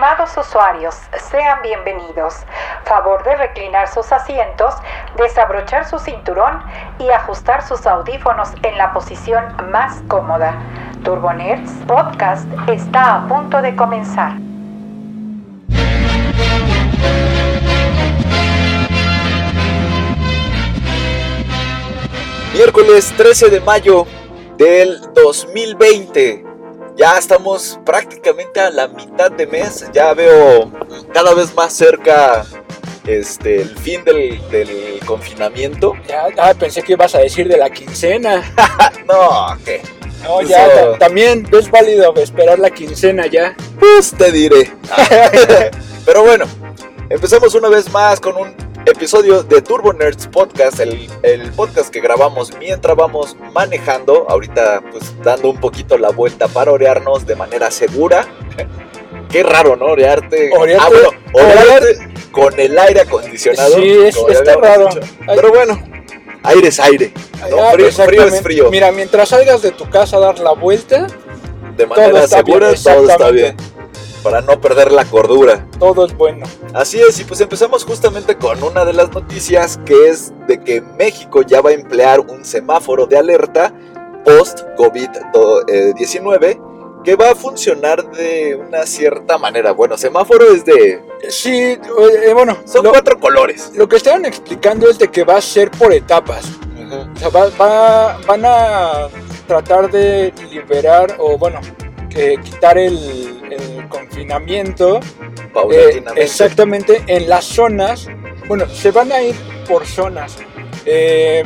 Estimados usuarios, sean bienvenidos. Favor de reclinar sus asientos, desabrochar su cinturón y ajustar sus audífonos en la posición más cómoda. Turbo Nerds Podcast está a punto de comenzar. Miércoles 13 de mayo del 2020. Ya estamos prácticamente a la mitad de mes. Ya veo cada vez más cerca este, el fin del, del confinamiento. Ya, ah, pensé que ibas a decir de la quincena. no, ¿qué? No, ya Eso- también es válido esperar la quincena ya. Pues te diré. Pero bueno, empezamos una vez más con un episodio de Turbo Nerds Podcast, el, el podcast que grabamos mientras vamos manejando, ahorita pues dando un poquito la vuelta para orearnos de manera segura. Qué raro, ¿no? Orearte. Orearte- Ah, bueno, orearte con el aire acondicionado. Sí, es- está raro. dicho. Pero bueno, aire es aire. ¿no? Ah, frío, es frío. Mira, mientras salgas de tu casa a dar la vuelta, de manera bien, segura, todo está bien. Para no perder la cordura. todo es bueno. Así es, y pues empezamos justamente con una de las noticias que es de que México ya va a emplear un semáforo de alerta post-COVID-19 que va a funcionar de una cierta manera. Bueno, semáforo es de... Sí, eh, bueno, Son lo, cuatro colores. lo que estaban explicando es de que va a ser por etapas. O sea, va- va- van a tratar de liberar o, bueno, quitar el, el confinamiento Eh, Paulatinamente. exactamente en las zonas. Bueno, se van a ir por zonas. Eh,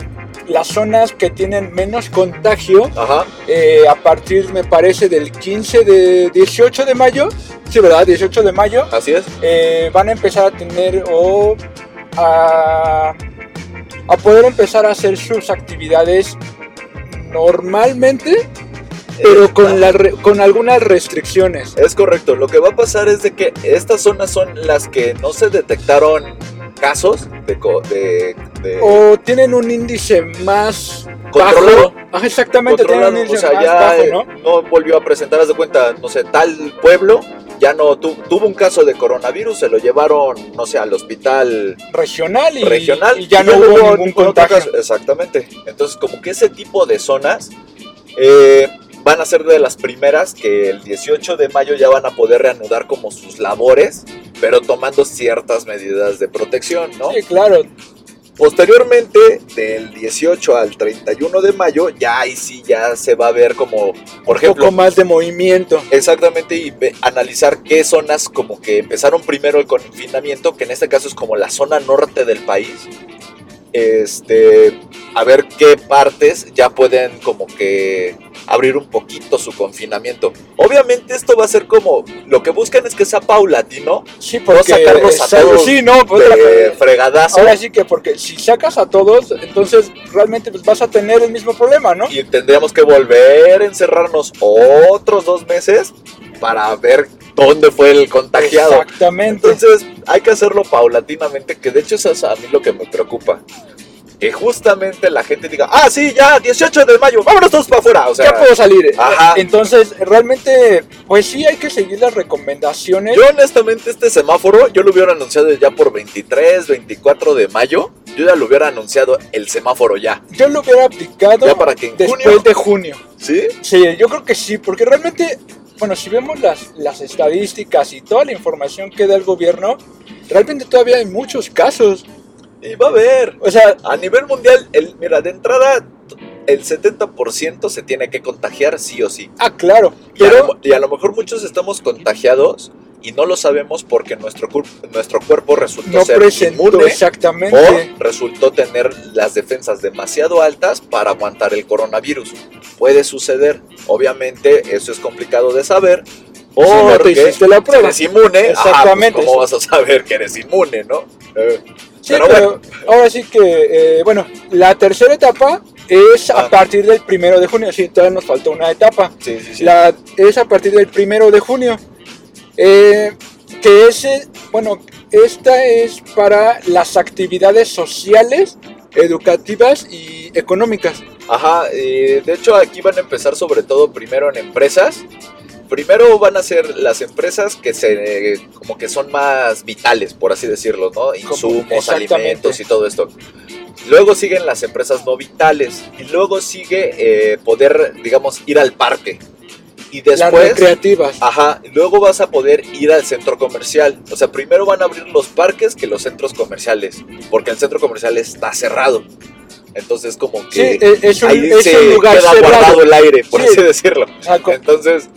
las zonas que tienen menos contagio Ajá, eh, a partir, me parece, del 15 de 18 de mayo. Sí, ¿verdad? 18 de mayo. así es. eh, van a empezar a tener o a, a poder empezar a hacer sus actividades normalmente, pero con, la re- con algunas restricciones. Es correcto, lo que va a pasar es de que estas zonas son las que no se detectaron casos de... co- de, de- O tienen un índice más Controlado. bajo. Ajá, exactamente, tienen un controlado, índice o sea, más ya bajo, eh, ¿no? no volvió a presentar, haz de cuenta, no sé, tal pueblo ya no tu- tuvo un caso de coronavirus, se lo llevaron, no sé, al hospital Regional y, regional y ya no hubo ningún otro contagio. Exactamente. Entonces, como que ese tipo de zonas eh, van a ser de las primeras que el 18 de mayo ya van a poder reanudar como sus labores, pero tomando ciertas medidas de protección, ¿no? Sí, claro. Posteriormente, del 18 al 31 de mayo, ya ahí sí ya se va a ver como, por un ejemplo, poco más de movimiento. exactamente y analizar qué zonas como que empezaron primero el confinamiento, que en este caso es como la zona norte del país. Este, a ver qué partes ya pueden como que abrir un poquito su confinamiento. Obviamente esto va a ser como lo que buscan es que sea paulatino, Sí, porque sacarlos a todos sí, no, pues, de fregadazo. Ahora sí que porque si sacas a todos, entonces realmente pues vas a tener el mismo problema, ¿no? y tendríamos que volver a encerrarnos otros dos meses para ver dónde fue el contagiado. Exactamente. Entonces hay que hacerlo paulatinamente, que de hecho eso es a mí lo que me preocupa. Que justamente la gente diga, ah, sí, ya, 18 de mayo, vámonos todos para afuera. O sea, ya puedo salir. Ajá. Entonces, realmente, pues sí hay que seguir las recomendaciones. yo honestamente este semáforo, yo lo hubiera anunciado ya por 23, 24 de mayo. Yo ya lo hubiera anunciado el semáforo ya. Yo lo hubiera aplicado Ya para que en después junio- de junio. ¿Sí? Sí, yo creo que sí, porque realmente, bueno, si vemos las, las estadísticas y toda la información que da el gobierno, realmente todavía hay muchos casos. Y va a haber. O sea, A nivel mundial, el, mira, de entrada, el 70% se tiene que contagiar sí o sí. ah, claro, Y a, pero lo, y a lo mejor muchos estamos contagiados y no lo sabemos porque nuestro, nuestro cuerpo resultó no ser presentó inmune exactamente. o resultó tener las defensas demasiado altas para aguantar el coronavirus. Puede suceder, obviamente eso es complicado de saber. Si no te Porque hiciste la prueba. eres inmune, ajá, pues, Exactamente. ¿cómo vas a saber que eres inmune, no? Eh, Sí, pero pero, ahora sí que, eh, bueno, la tercera etapa es Ah. a partir del primero de junio. Sí, todavía nos falta una etapa. sí, sí, sí. La, es a partir del primero de junio. Eh, que ese, bueno, esta es para las actividades sociales, educativas y económicas. Ajá, eh, de hecho aquí van a empezar sobre todo primero en empresas. primero van a ser las empresas que se como que son más vitales, por así decirlo, ¿no? Insumos, alimentos y todo esto. Luego siguen las empresas no vitales y luego sigue eh, poder, digamos, ir al parque. Y Las después, recreativas. ajá, luego vas a poder ir al centro comercial. O sea, primero van a abrir los parques que los centros comerciales, porque el centro comercial está cerrado. Entonces, como Sí, que e- es un, ahí es se un lugar queda cerrado. guardado el aire, por Sí. así decirlo. Co- Entonces,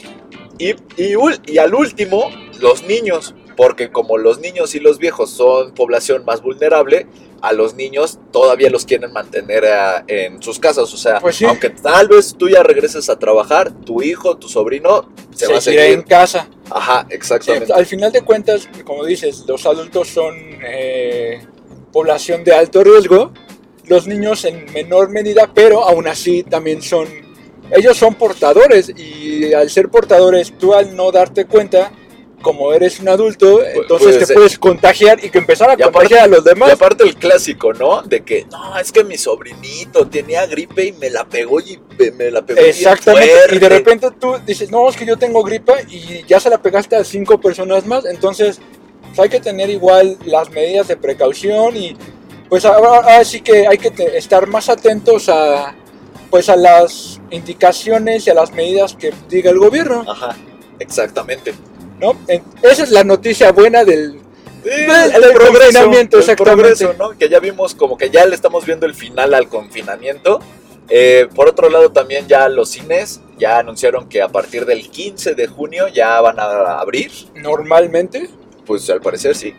y, y, y al último, los niños, porque como los niños y los viejos son población más vulnerable, a los niños todavía los quieren mantener ah, en sus casas. O sea, Pues sí. aunque tal vez tú ya regreses a trabajar, tu hijo, tu sobrino, se, va a seguir. en casa. Ajá, Sí, exactamente. al final de cuentas, como dices, los adultos son eh, población de alto riesgo, los niños en menor medida, pero aún así también son, ellos son portadores y al ser portadores, tú al no darte cuenta, como eres un adulto, entonces pues, te eh, puedes contagiar y que empezar a y aparte- contagiar a los Y demás. aparte el clásico, ¿no? De que, no, es que mi sobrinito tenía gripe y me la pegó y me- la pegó bien Exactamente, y de fuerte". repente tú dices, no, es que yo tengo gripa y ya se la pegaste a cinco personas más, entonces pues, hay que tener igual las medidas de precaución y pues ahora, ahora sí que hay que estar más atentos a pues a las indicaciones y a las medidas que diga el gobierno, Ajá, exactamente. ¿No? Esa es la noticia buena del... Sí, el el, progreso, confinamiento, el progreso, ¿no? Que ya vimos como que ya le estamos viendo el final al confinamiento. Eh, por otro lado, también ya los cines ya anunciaron que a partir del 15 de junio ya van a abrir. Normalmente, Pues al parecer sí.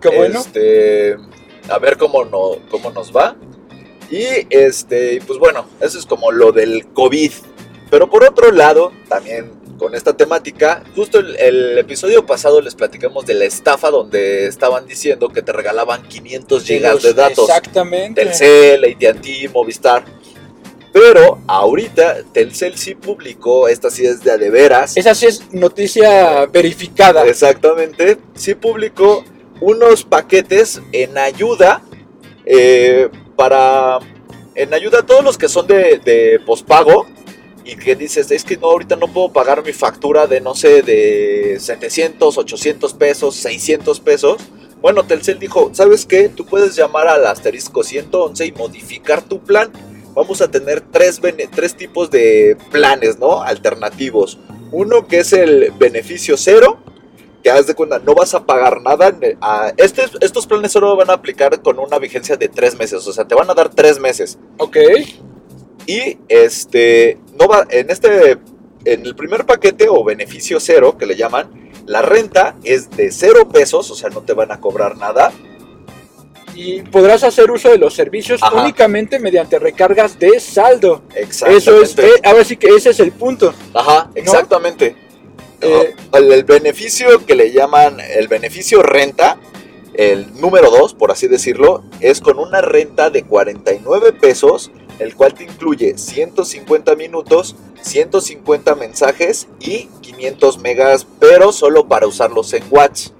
qué bueno. Este, a ver cómo, no, cómo nos va. Y este, pues bueno, eso es como lo del COVID. Pero por otro lado, también con esta temática, justo el, el episodio pasado les platicamos de la estafa donde estaban diciendo que te regalaban 500 gigas de datos. Exactamente. Telcel, AT&T, Movistar. Pero ahorita Telcel sí publicó, esta sí es de a de veras. Esa sí es noticia verificada. Exactamente. Sí publicó unos paquetes en ayuda eh, para. En ayuda a todos los que son de, de pospago. Y que dices, es que no, ahorita no puedo pagar mi factura de, no sé, de 700, 800 pesos, 600 pesos. Bueno, Telcel dijo, ¿sabes qué? Tú puedes llamar al asterisco 111 y modificar tu plan. Vamos a tener tres, tres tipos de planes, ¿no? Alternativos. Uno que es el beneficio cero, que haz de cuenta, no vas a pagar nada. a- este, estos planes solo van a aplicar con una vigencia de tres meses, o sea, te van a dar tres meses. Ok. Y este, no va, en este, en el primer paquete o beneficio cero, que le llaman, la renta es de cero pesos, o sea, no te van a cobrar nada. y podrás hacer uso de los servicios Ajá. únicamente mediante recargas de saldo. Exactamente. Eso es, eh, ahora sí que ese es el punto. Ajá, exactamente. Eh, el beneficio que le llaman el beneficio renta, el número 2, por así decirlo, es con una renta de 49 pesos, el cual te incluye 150 minutos, 150 mensajes y 500 megas, pero solo para usarlos en WhatsApp.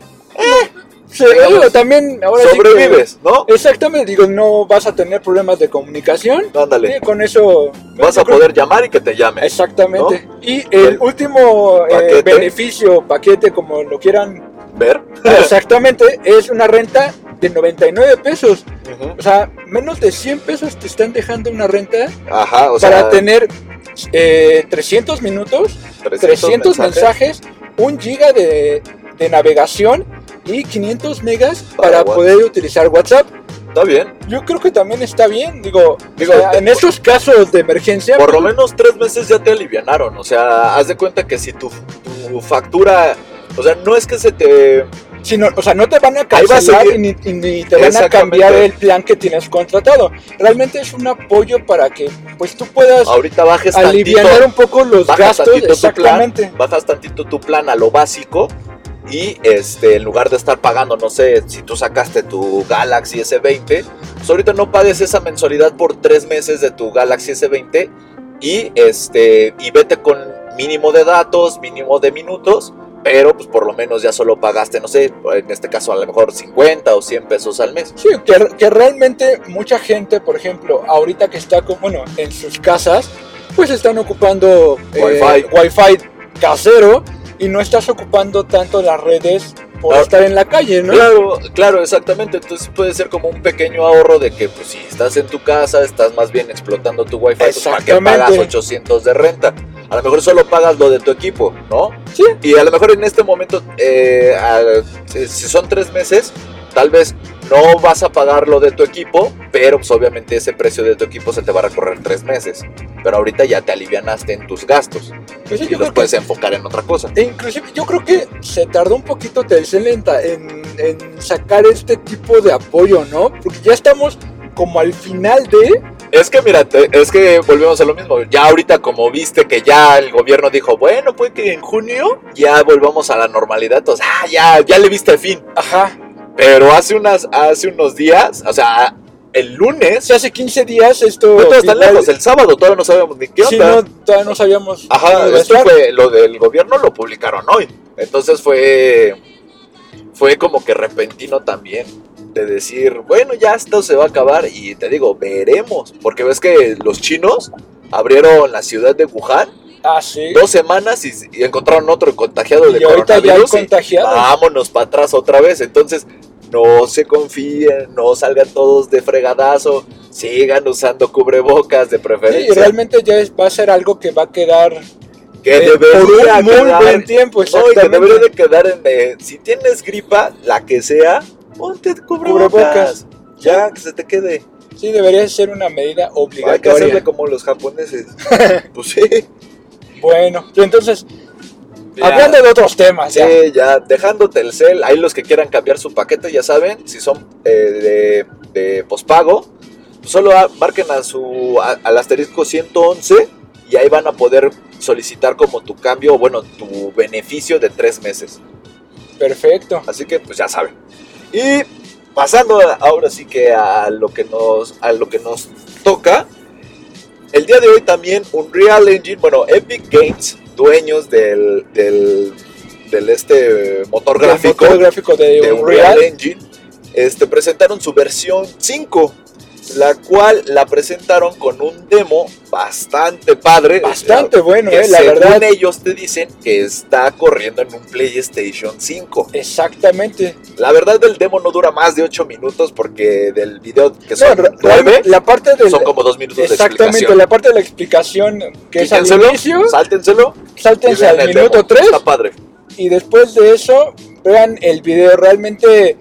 Sí, digamos, digo, también ahora sí que- Sobrevives, ¿no? exactamente, digo, no vas a tener problemas de comunicación. Ándale. Sí, con eso Vas a creo- poder llamar y que te llamen. Exactamente. Y el El último eh, beneficio, paquete, como lo quieran, Ver. exactamente, es una renta de 99 pesos. Ujú. O sea, menos de 100 pesos te están dejando una renta Ajá, o sea, para tener eh, 300 minutos, 300 mensajes, 1 giga de, de navegación y 500 megas Para poder utilizar WhatsApp. Está bien. Yo creo que también está bien, digo, Digo, o sea, en estos casos de emergencia, Por lo menos tres meses ya te alivianaron. O sea, haz de cuenta que si tu, tu factura. O sea, no es que se te. Si no- o sea, no te van a a cancelar y seguir. ni, y ni te van a cambiar el plan que tienes contratado. Realmente es un apoyo para que pues tú puedas Ahorita bajes aliviar tantito. un poco los bajas gastos. tantito tu Exactamente. plan. Bajas tantito tu plan a lo básico. Y este, en lugar de estar pagando, no sé, si tú sacaste tu Galaxy S20, pues ahorita no pagues esa mensualidad por tres meses de tu Galaxy S20 y este y vete con mínimo de datos, mínimo de minutos, pero pues por lo menos ya solo pagaste, no sé, en este caso a lo mejor 50 o 100 pesos al mes. Sí, que, que realmente mucha gente, por ejemplo, ahorita que está con, bueno, en sus casas, pues están ocupando eh, Wi-Fi. Wi-Fi casero y no estás ocupando tanto las redes por Claro. estar en la calle, ¿no? Claro, claro, exactamente. Entonces puede ser como un pequeño ahorro de que, pues, si estás en tu casa, estás más bien explotando tu wifi, pues, ¿para qué pagas 800 de renta? A lo mejor solo pagas lo de tu equipo, ¿no? Sí. Y a lo mejor en este momento, eh, si si son tres meses, tal vez no vas a pagar lo de tu equipo, pero pues obviamente ese precio de tu equipo se te va a recorrer tres meses. Pero ahorita ya te alivianaste en tus gastos Pues sí, y los puedes que- enfocar en otra cosa. e inclusive yo creo que se tardó un poquito Telcel en, en, en sacar este tipo de apoyo, ¿no? Porque ya estamos como al final de... Es que mira, te- es que volvemos a lo mismo. Ya ahorita como viste que ya el gobierno dijo, bueno, puede que en junio ya volvamos a la normalidad. Entonces, ah, ya, ya le viste el fin. Ajá. Pero hace unas, hace unos días, o sea, el lunes, Si hace 15 días esto... no todo lejos, el sábado todavía no sabíamos ni qué Sí, onda. no, todavía no sabíamos. Ajá, esto fue, lo del gobierno lo publicaron hoy. Entonces fue, fue como que repentino también. De decir, bueno, ya esto se va a acabar. Y te digo, veremos. Porque ves que los chinos abrieron la ciudad de Wuhan Ah, sí. dos semanas y, y encontraron otro contagiado de Y ahorita ya hay coronavirus. y contagiados. vámonos para atrás otra vez. Entonces, no se confíen, no salgan todos de fregadazo. Sigan usando cubrebocas de Sí, preferencia. y realmente ya es- va a ser algo que va a quedar que eh, por debería un muy quedar- buen tiempo, No, y que exactamente. debería de quedar en... eh, si tienes gripa, la que sea, ponte cubrebocas. Cubrebocas. Ya, que se te quede. Sí, debería ser una medida Hay que obligatoria. hacerle como los japoneses. pues sí. Bueno, entonces, Ya. hablando de otros temas, ya. Sí, ya dejando Telcel, ahí los que quieran cambiar su paquete, ya saben, si son eh, de, de pospago, pues solo a- marquen a su, a- al asterisco 111 y ahí van a poder solicitar como tu cambio, bueno, tu beneficio de tres meses. perfecto. Así que pues ya saben. Y pasando ahora sí que a lo que nos, a lo que nos toca, el día de hoy también Unreal Engine, bueno, Epic Games, dueños del, del, del este motor gráfico motor gráfico de, de Unreal. Unreal Engine, este, presentaron su versión 5, la cual la presentaron con un demo bastante padre. Bastante bueno, que eh, la según verdad. ellos te dicen que está corriendo en un PlayStation 5. Exactamente. La verdad del demo no dura más de 8 minutos porque del video que No, son re- 9 realmente, la parte del... son como 2 minutos de Exactamente, explicación. la parte de la explicación que es al inicio, sáltenselo sáltense al el minuto demo. 3 Está padre. y después de eso vean el video. Realmente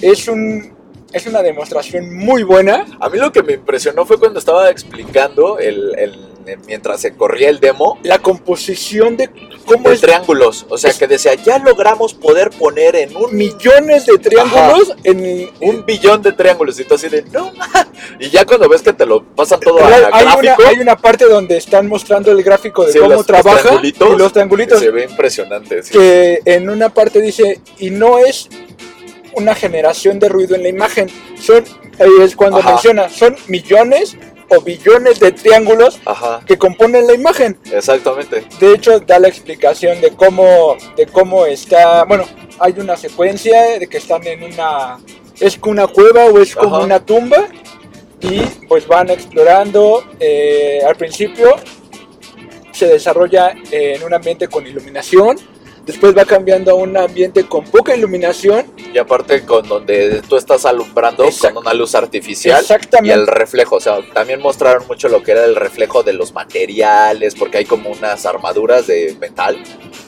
es un es una demostración muy buena. A mí lo que me impresionó fue cuando estaba explicando el, el- mientras se corría el demo La composición de cómo de es triángulos. O sea, que decía, ya logramos poder poner en un, millones de triángulos en un billón de triángulos. Y tú así de, no, ma". Y ya cuando ves que te lo pasan todo a Real- hay, una, gráfico, hay una parte donde están mostrando el gráfico de sí, cómo los- los trabaja triangulitos, y los triangulitos se ve impresionante. sí. que en una parte dice y no es una generación de ruido en la imagen son ahí es cuando Ajá. menciona son millones o billones de triángulos Ajá, que componen la imagen exactamente. de hecho da la explicación de cómo de cómo está bueno hay una secuencia de que están en una es una cueva o es como Ajá. una tumba y pues van explorando eh, al principio se desarrolla en un ambiente con iluminación después va cambiando a un ambiente con poca iluminación. Y aparte con donde tú estás alumbrando con una luz artificial y exactamente. el reflejo, o sea, también mostraron mucho lo que era el reflejo de los materiales, porque hay como unas armaduras de metal.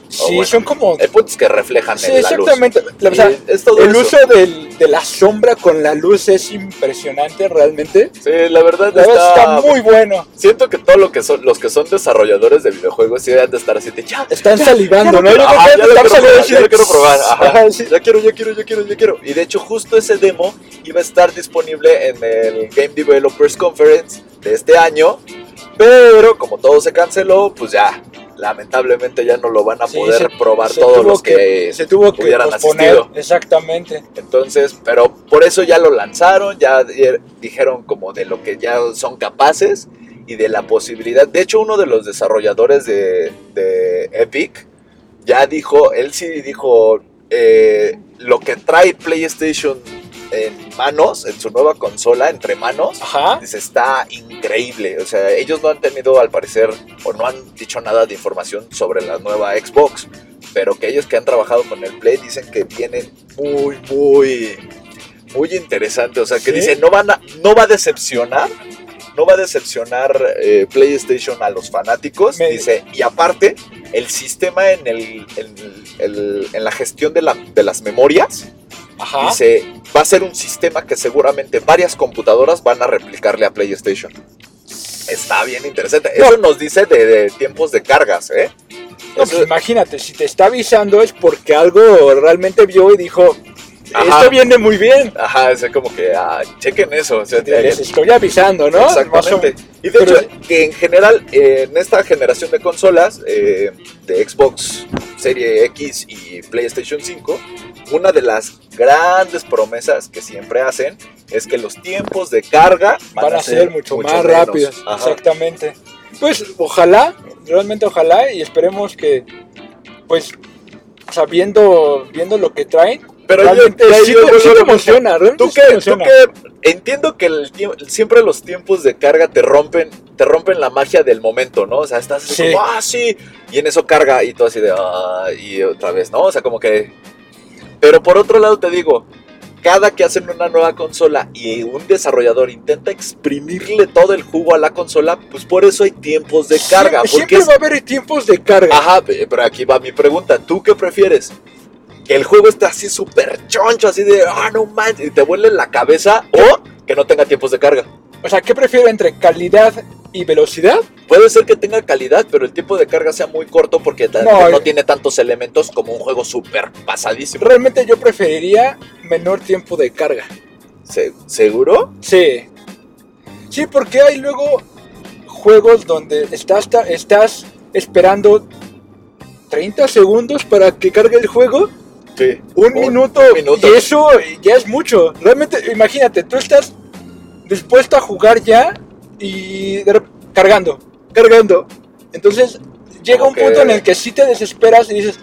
Sí bueno. son como El punto es que reflejan sí en la luz. exactamente La- o sea, es todo el eso. uso del- de la sombra con la luz es impresionante realmente Sí, la verdad la está, está muy bueno Siento que todo lo que son los que son desarrolladores de videojuegos sí deben de estar así de ya. están salivando no Ajá, Yo creo que ya, lo están quiero probar, ya lo quiero probar, ajá. Ajá, sí. Ya quiero, ya quiero, ya quiero, ya quiero. Y de hecho, justo ese demo iba a estar disponible en el Game Developers Conference de este año. Pero como todo se canceló, pues ya, lamentablemente ya no lo van a Sí, poder se- probar se todos los que, se tuvo que hubieran posponer asistido. exactamente Entonces, pero por eso ya lo lanzaron, ya di- dijeron como de lo que ya son capaces y de la posibilidad. De hecho, uno de los desarrolladores de, de Epic ya dijo, él sí dijo, eh, lo que trae PlayStation en manos, en su nueva consola, entre manos, ajá dice, está increíble. O sea, ellos no han tenido, al parecer, o no han dicho nada de información sobre la nueva Xbox. pero que ellos que han trabajado con el Play dicen que viene muy, muy, muy interesante. O sea, que ¿Sí? dicen, no, van a, no va a decepcionar. No va a decepcionar eh, PlayStation a los fanáticos. Me- Dice, y aparte, el sistema en, el, en, el- en la gestión de, la- de las memorias, Ajá. dice, va a ser un sistema que seguramente varias computadoras van a replicarle a PlayStation. Está bien interesante. Eso nos dice de, de tiempos de cargas, ¿eh? No, Eso- pues imagínate, si te está avisando es porque algo realmente vio y dijo, Ajá. esto viene muy bien. Ajá, es como que, ah, chequen eso. o sea, Les estoy avisando, ¿no? Exactamente. Y de pero- hecho, que en general, eh, en esta generación de consolas, eh, de Xbox Serie X y PlayStation 5, una de las grandes promesas que siempre hacen es que los tiempos de carga van a ser mucho, más menos. rápidos. Ajá. Exactamente. Pues ojalá, realmente ojalá y esperemos que, pues, o sea, viendo, viendo lo que traen, Pero realmente sí, yo- sí yo- te emociona, realmente ¿Tú sí te qué, tú qué? Entiendo que el siempre los tiempos de carga te rompen, te rompen la magia del momento, ¿no? O sea, estás así como, ah, sí, y en eso carga y todo así de, ah, y otra vez, ¿no? O sea, como que... Pero por otro lado te digo, cada que hacen una nueva consola y un desarrollador intenta exprimirle todo el jugo a la consola, pues por eso hay tiempos de carga. Siempre, porque siempre es- va a haber tiempos de carga. Ajá, pe- pero aquí va mi pregunta. ¿Tú qué prefieres? ¿Que el juego esté así súper choncho, así de, ah, no manches, y te vuele la cabeza? ¿O que no tenga tiempos de carga? O sea, ¿qué prefiero entre calidad y velocidad? Puede ser que tenga calidad, pero el tiempo de carga sea muy corto porque No, no, eh. tiene tantos elementos como un juego súper pasadísimo. Realmente yo preferiría menor tiempo de carga. Se- ¿Seguro? Sí. Sí, porque hay luego juegos donde estás, estás esperando 30 segundos para que cargue el juego, Sí. un minuto, minuto. y eso ya es mucho. Realmente, imagínate, tú estás dispuesto a jugar ya y de cargando, cargando. Entonces llega un punto en el que sí te desesperas y dices,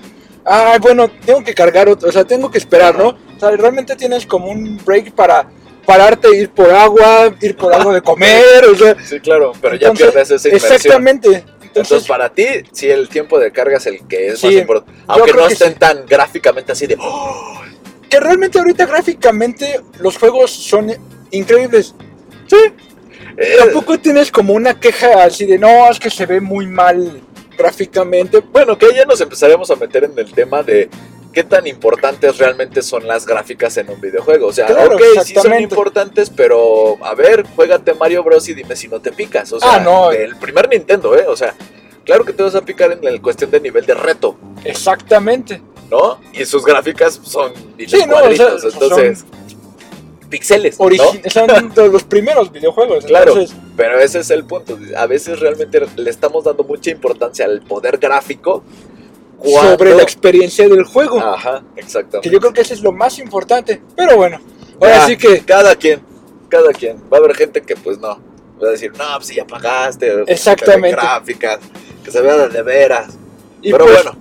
ah, bueno, tengo que cargar otro, o sea, tengo que esperar, ¿no? O sea, realmente tienes como un break para pararte, ir por agua, ir por algo de comer, o sea, Sí, claro, pero ya pierdes esa inversión. Exactamente. Entonces, Entonces, para ti, sí, el tiempo de carga es el que es Sí, más importante. Aunque no estén sí. tan gráficamente así de, "Oh, que realmente ahorita gráficamente los juegos son increíbles. Sí. Tampoco tienes como una queja así de, no, es que se ve muy mal gráficamente. Bueno, que ya nos empezaremos a meter en el tema de qué tan importantes realmente son las gráficas en un videojuego. O sea, Claro, ok, sí son importantes, pero a ver, juégate Mario Bros. y dime si no te picas. O sea, Ah, no. el primer Nintendo, ¿eh? O sea, claro que te vas a picar en la cuestión de nivel de reto, Exactamente. ¿no? Y sus gráficas son Sí, no, o sea, son- entonces, píxeles, ¿no? Son de los primeros videojuegos. Claro. Entonces, Pero ese es el punto. A veces realmente le estamos dando mucha importancia al poder gráfico. sobre cuando- la experiencia del juego. Ajá, exactamente. Que yo creo que eso es lo más importante. Pero bueno, ahora Ah, sí que Cada quien, cada quien. Va a haber gente que pues no. Va a decir, no, pues si ya pagaste. pues, Exactamente. Gráficas, que se vea de, veras. Y Pero pues, bueno.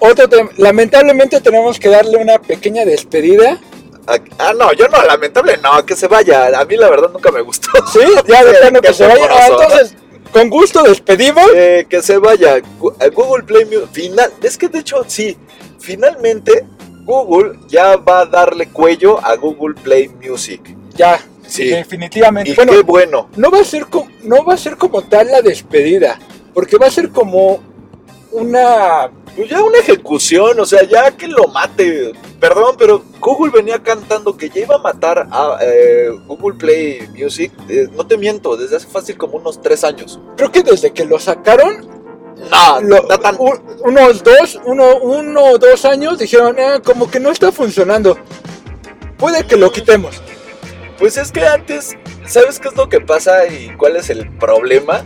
otro lamentablemente tenemos que darle una pequeña despedida. Ah, no, yo no, lamentable, no, que se vaya. A mí la verdad nunca me gustó. Sí, ya de plano que se vaya. Ah, entonces, con gusto despedimos. Eh, que se vaya. A Google Play Music. Final, es que de hecho, sí. Finalmente, Google ya va a darle cuello a Google Play Music. Ya, Sí. definitivamente. Y bueno, qué bueno. no va a ser como, no va a ser como tal la despedida, porque va a ser como una Pues ya una ejecución, o sea, ya que lo mate. Perdón, pero Google venía cantando que ya iba a matar a eh, Google Play Music. eh, no te miento, desde hace fácil como unos tres años. creo que desde que lo sacaron No, lo- no tan- u- unos dos, uno, uno o dos años dijeron, "Ah, como que no está funcionando. Puede que lo quitemos. Pues es que antes, ¿sabes qué es lo que pasa y cuál es el problema?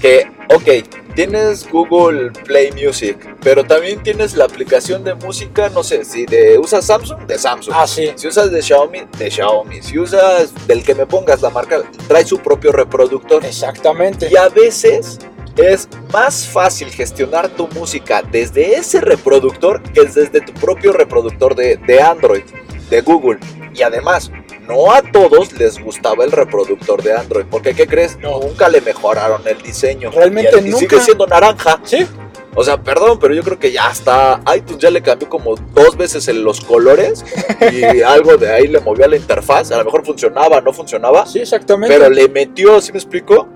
Que, ok, tienes Google Play Music, pero también tienes la aplicación de música, no sé, si de, usas Samsung, de Samsung. Ah, sí. Si usas de Xiaomi, de Xiaomi. Si usas del que me pongas la marca, trae su propio reproductor. Exactamente. Y a veces es más fácil gestionar tu música desde ese reproductor que desde tu propio reproductor de, de Android, de Google. Y además, no a todos les gustaba el reproductor de Android. Porque, ¿qué crees? No. Nunca le mejoraron el diseño. Realmente y, el- y nunca. sigue siendo naranja. Sí, O sea, perdón, pero yo creo que ya está. iTunes ya le cambió como dos veces en los colores y algo de ahí le movió a la interfaz. A lo mejor funcionaba, no funcionaba. Sí, exactamente. Pero le metió, ¿sí me explico?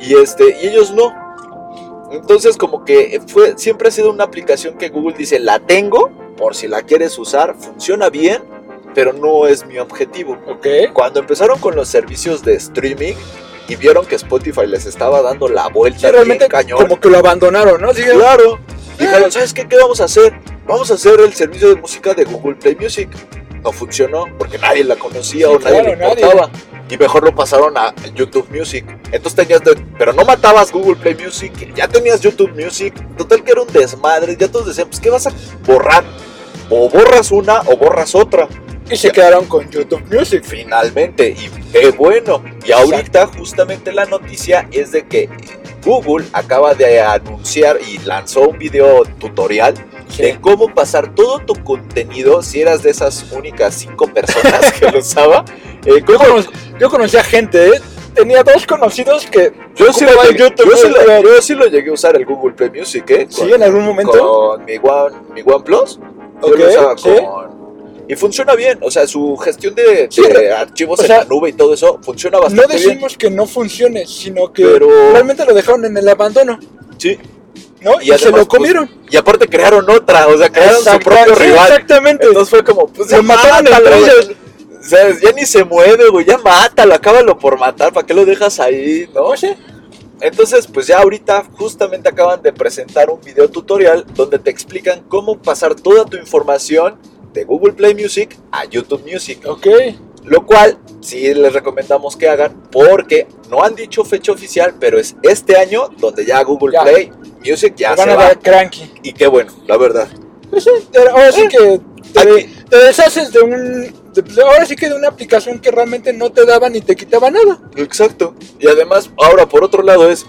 Y este, y ellos no. Entonces, como que fue, siempre ha sido una aplicación que Google dice, la tengo, por si la quieres usar, funciona bien, pero no es mi objetivo. Ok. Cuando empezaron con los servicios de streaming y vieron que Spotify les estaba dando la vuelta Sí, bien realmente cañón. como que lo abandonaron, ¿no? Sí, Claro. Dijeron, ¿sabes qué? ¿Qué vamos a hacer? Vamos a hacer el servicio de música de Google Play Music. No funcionó porque nadie la conocía Sí, o nadie le claro, nadie. importaba. Y mejor lo pasaron a YouTube Music. Entonces tenías, de- pero no matabas Google Play Music, ya tenías YouTube Music. Total que era un desmadre. Ya todos decían, pues ¿qué vas a borrar? O borras una o borras otra. Y se quedaron con YouTube Music. Finalmente, y qué bueno. Y ahorita justamente la noticia es de que Google acaba de anunciar y lanzó un video tutorial de cómo pasar todo tu contenido si eras de esas únicas cinco personas que lo usaba. eh, Yo, yo conocía gente, ¿eh? Tenía dos conocidos que yo, sí lo llegué, YouTube yo sí lo- Music. yo sí lo llegué a usar el Google Play Music, ¿eh? Sí, en algún momento. con mi One, mi OnePlus. Yo Ok, lo usaba sí. con. Y funciona bien, o sea, su gestión de, Sí, de archivos en sea, la nube y todo eso funciona No bastante bien. decimos que no funcione, sino que Pero- realmente lo dejaron en el abandono, Sí, ¿no? Y, Y se lo comieron. Y aparte crearon otra, o sea, crearon su propio sí, rival. Exactamente. Entonces fue como, pues ya mataron entre ellos. O sea, ya ni se mueve, güey, ya mátalo, acábalo por matar, ¿para qué lo dejas ahí, no? No sé. Entonces, pues ya ahorita justamente acaban de presentar un video tutorial donde te explican cómo pasar toda tu información de Google Play Music a YouTube Music. Ok. Lo cual sí les recomendamos que hagan porque no han dicho fecha oficial, pero es este año donde ya Google Ya. Play Music ya van se a va. cranky. Y qué bueno, la verdad. Pues sí, ahora sí Eh, que te, deshaces de un. de- ahora sí que de una aplicación que realmente no te daba ni te quitaba nada. Exacto. Y además, ahora por otro lado es,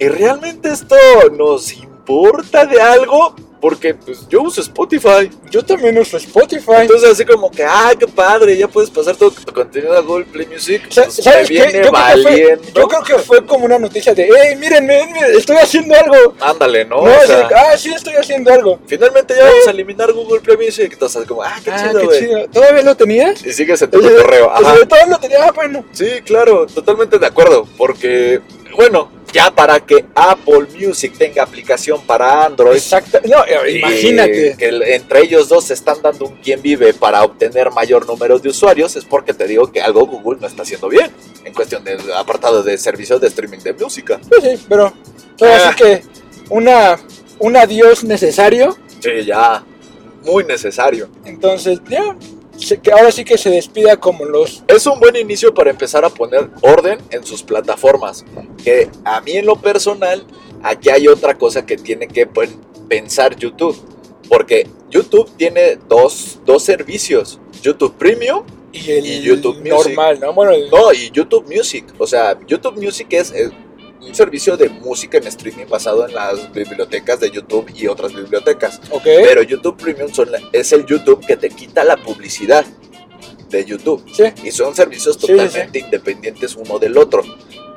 ¿y realmente esto nos importa de algo? Porque pues yo uso Spotify. Yo también uso Spotify. Entonces así como que, ah, qué padre, ya puedes pasar todo tu contenido a Google Play Music. Pues, ¿Sabes me qué? viene Yo creo, fue, yo creo que fue como una noticia de, hey, miren, miren, miren, estoy haciendo algo. Ándale, ¿no? No, O sea, de ah, sí, estoy haciendo algo. finalmente ya vamos a eliminar Google Play Music. Entonces así como, ah, qué ah, chido, qué chido. ¿Todavía lo tenías? Y sigues en tu O correo. o sea, Ajá. todavía lo tenía, ah, bueno. Sí, claro, totalmente de acuerdo. Porque, bueno, ya para que Apple Music tenga aplicación para Android. Exacto. No, eh, imagínate. Que entre ellos dos se están dando un quien vive para obtener mayor número de usuarios. Es porque te digo que algo Google no está haciendo bien. En cuestión del apartado de servicios de streaming de música. Pues sí, pero ahora Ah. sí que una, un adiós necesario. Sí, ya. Muy necesario. Entonces, ya, que ahora sí que se despida como los... Es un buen inicio para empezar a poner orden en sus plataformas. Que a mí en lo personal, aquí hay otra cosa que tiene que pensar YouTube. Porque YouTube tiene dos, dos servicios. YouTube Premium Y el Y YouTube Music. normal, ¿no? Bueno, el, no, y YouTube Music. O sea, YouTube Music es un servicio de música en streaming basado en las bibliotecas de YouTube y otras bibliotecas. ok. Pero YouTube Premium son la- es el YouTube que te quita la publicidad de YouTube. Sí. Y son servicios Sí, sí, totalmente independientes uno del otro.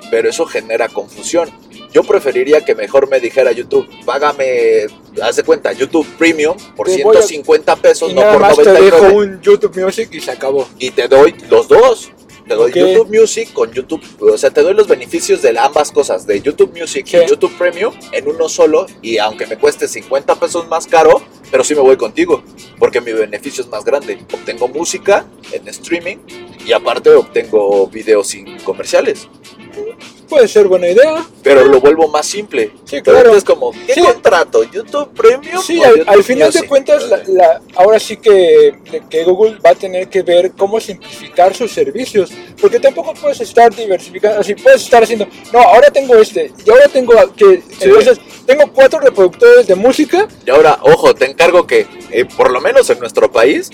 Pero eso genera confusión. Yo preferiría que mejor me dijera YouTube, págame, haz de cuenta, YouTube Premium por Te voy a- 150 pesos, Y no nada por más te dejo 99. un YouTube Music y se acabó. Y te doy los dos. Te doy. YouTube Music con YouTube, o sea, te doy los beneficios de ambas cosas, de YouTube Music y YouTube Premium en uno solo. Y aunque me cueste 50 pesos más caro, pero sí me voy contigo, porque mi beneficio es más grande. Obtengo música en streaming y aparte obtengo videos sin comerciales. Puede ser buena idea. Pero lo vuelvo más simple. Sí, claro. es como, ¿qué Sí. contrato? ¿YouTube Premium? Sí, al, YouTube al final de Music? cuentas, la- la- ahora sí que, que Google va a tener que ver cómo simplificar sus servicios, porque tampoco puedes estar diversificando, así puedes estar haciendo, no, ahora tengo este, y ahora tengo que, Sí. entonces, tengo cuatro reproductores de música, Y ahora, ojo, te encargo que, eh, por lo menos en nuestro país,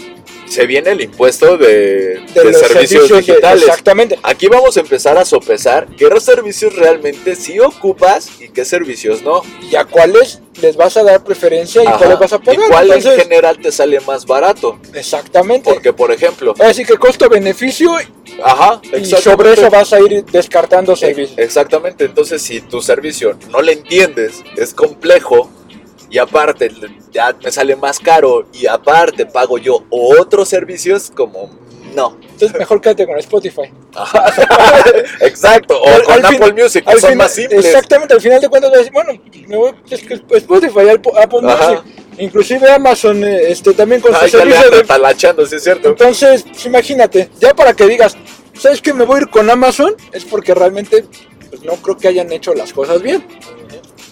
se viene el impuesto de, de, servicios, de- digitales. exactamente. Aquí vamos a empezar a sopesar qué servicios realmente sí ocupas y qué servicios no. Y a cuáles les vas a dar preferencia y Ajá. cuáles vas a pagar. ¿Y cuál Entonces, en general te sale más barato? exactamente. Porque, por ejemplo, Así que costo-beneficio ajá, y sobre eso vas a ir descartando Eh, servicios. Exactamente, entonces si tu servicio no le entiendes, es complejo y aparte ya me sale más caro y aparte pago yo otros servicios como no. Entonces mejor quédate con Spotify. Exacto, o Al- con al fin- Apple Music, que son final- más simples. Exactamente, al final de cuentas a bueno, me voy que Spotify, Apple Ajá. Music, inclusive Amazon eh, este, también con su Ay, le servicio de... talachando, sí es cierto. Entonces, pues, imagínate, ya para que digas, ¿sabes qué? Me voy a ir con Amazon, es porque realmente pues, no creo que hayan hecho las cosas bien.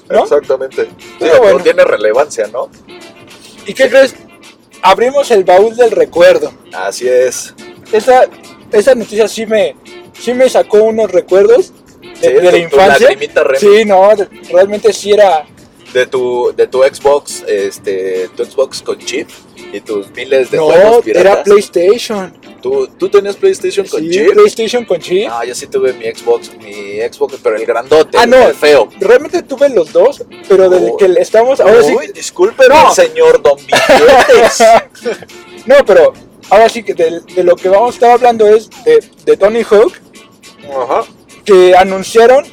¿No? Exactamente. Sí, Pero no bueno. tiene relevancia, ¿no? ¿Y qué crees? Abrimos el baúl del recuerdo. Así es. Esa, esa noticia sí me, sí me sacó unos recuerdos de, Sí, de la infancia. Sí, no, realmente sí era... de tu de tu Xbox, este, tu Xbox con chip y tus miles de no, juegos piratas. era PlayStation. ¿Tú, tú tenías PlayStation con Sí, chip? PlayStation con chip. Ah, yo sí tuve mi Xbox, mi Xbox, pero el grandote, Ah, no. el feo. Realmente tuve los dos, pero del Uy. que estamos ahora sí. Uy, discúlpeme, No. señor Don Billetes. No, pero ahora sí que de, de lo que vamos a estar hablando es de, de Tony Hawk, Ajá. que anunciaron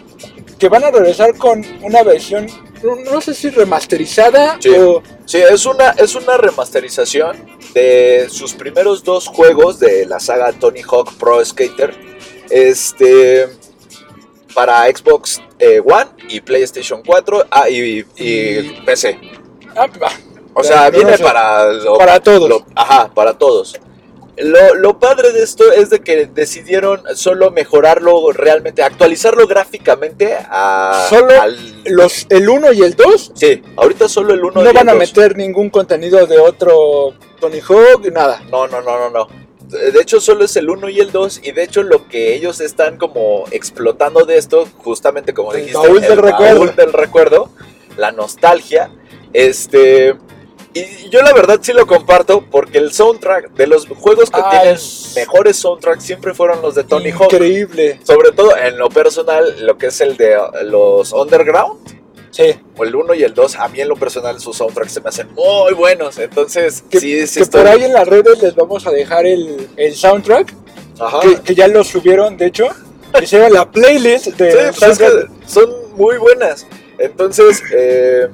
que van a regresar con una versión, no, no sé si remasterizada Sí. o... Sí, es una, es una remasterización de sus primeros dos juegos de la saga Tony Hawk Pro Skater. Este. Para Xbox eh, One y PlayStation 4 ah, y, y PC. Ah, va, O sea, viene no sé. para. lo- para todos. lo- ajá, para todos. Lo, lo padre de esto es de que decidieron solo mejorarlo realmente, actualizarlo gráficamente a, Solo al- Los, el 1 y el 2 Sí, ahorita solo el 1 no van a meter ningún contenido de otro Tony Hawk, nada. No, no, no, no, no. De hecho, solo es el 1 y el 2. Y de hecho, lo que ellos están como explotando de esto, justamente como El dijiste, baúl del recuerdo. del recuerdo, la nostalgia. Este. Y yo la verdad sí lo comparto porque el soundtrack de los juegos que tienen es mejores soundtracks siempre fueron los de Tony Hawk. Increíble. Sobre todo en lo personal, lo que es el de uh, los Underground, Sí. o el 1 y el 2, a mí en lo personal sus soundtracks se me hacen muy buenos. Entonces, Que, sí, sí que estoy- por ahí en las redes les vamos a dejar el, el soundtrack, Ajá. que, que ya lo subieron, de hecho. Hicieron la playlist de Sí, pues es soundtrack. que son muy buenas. Entonces, eh,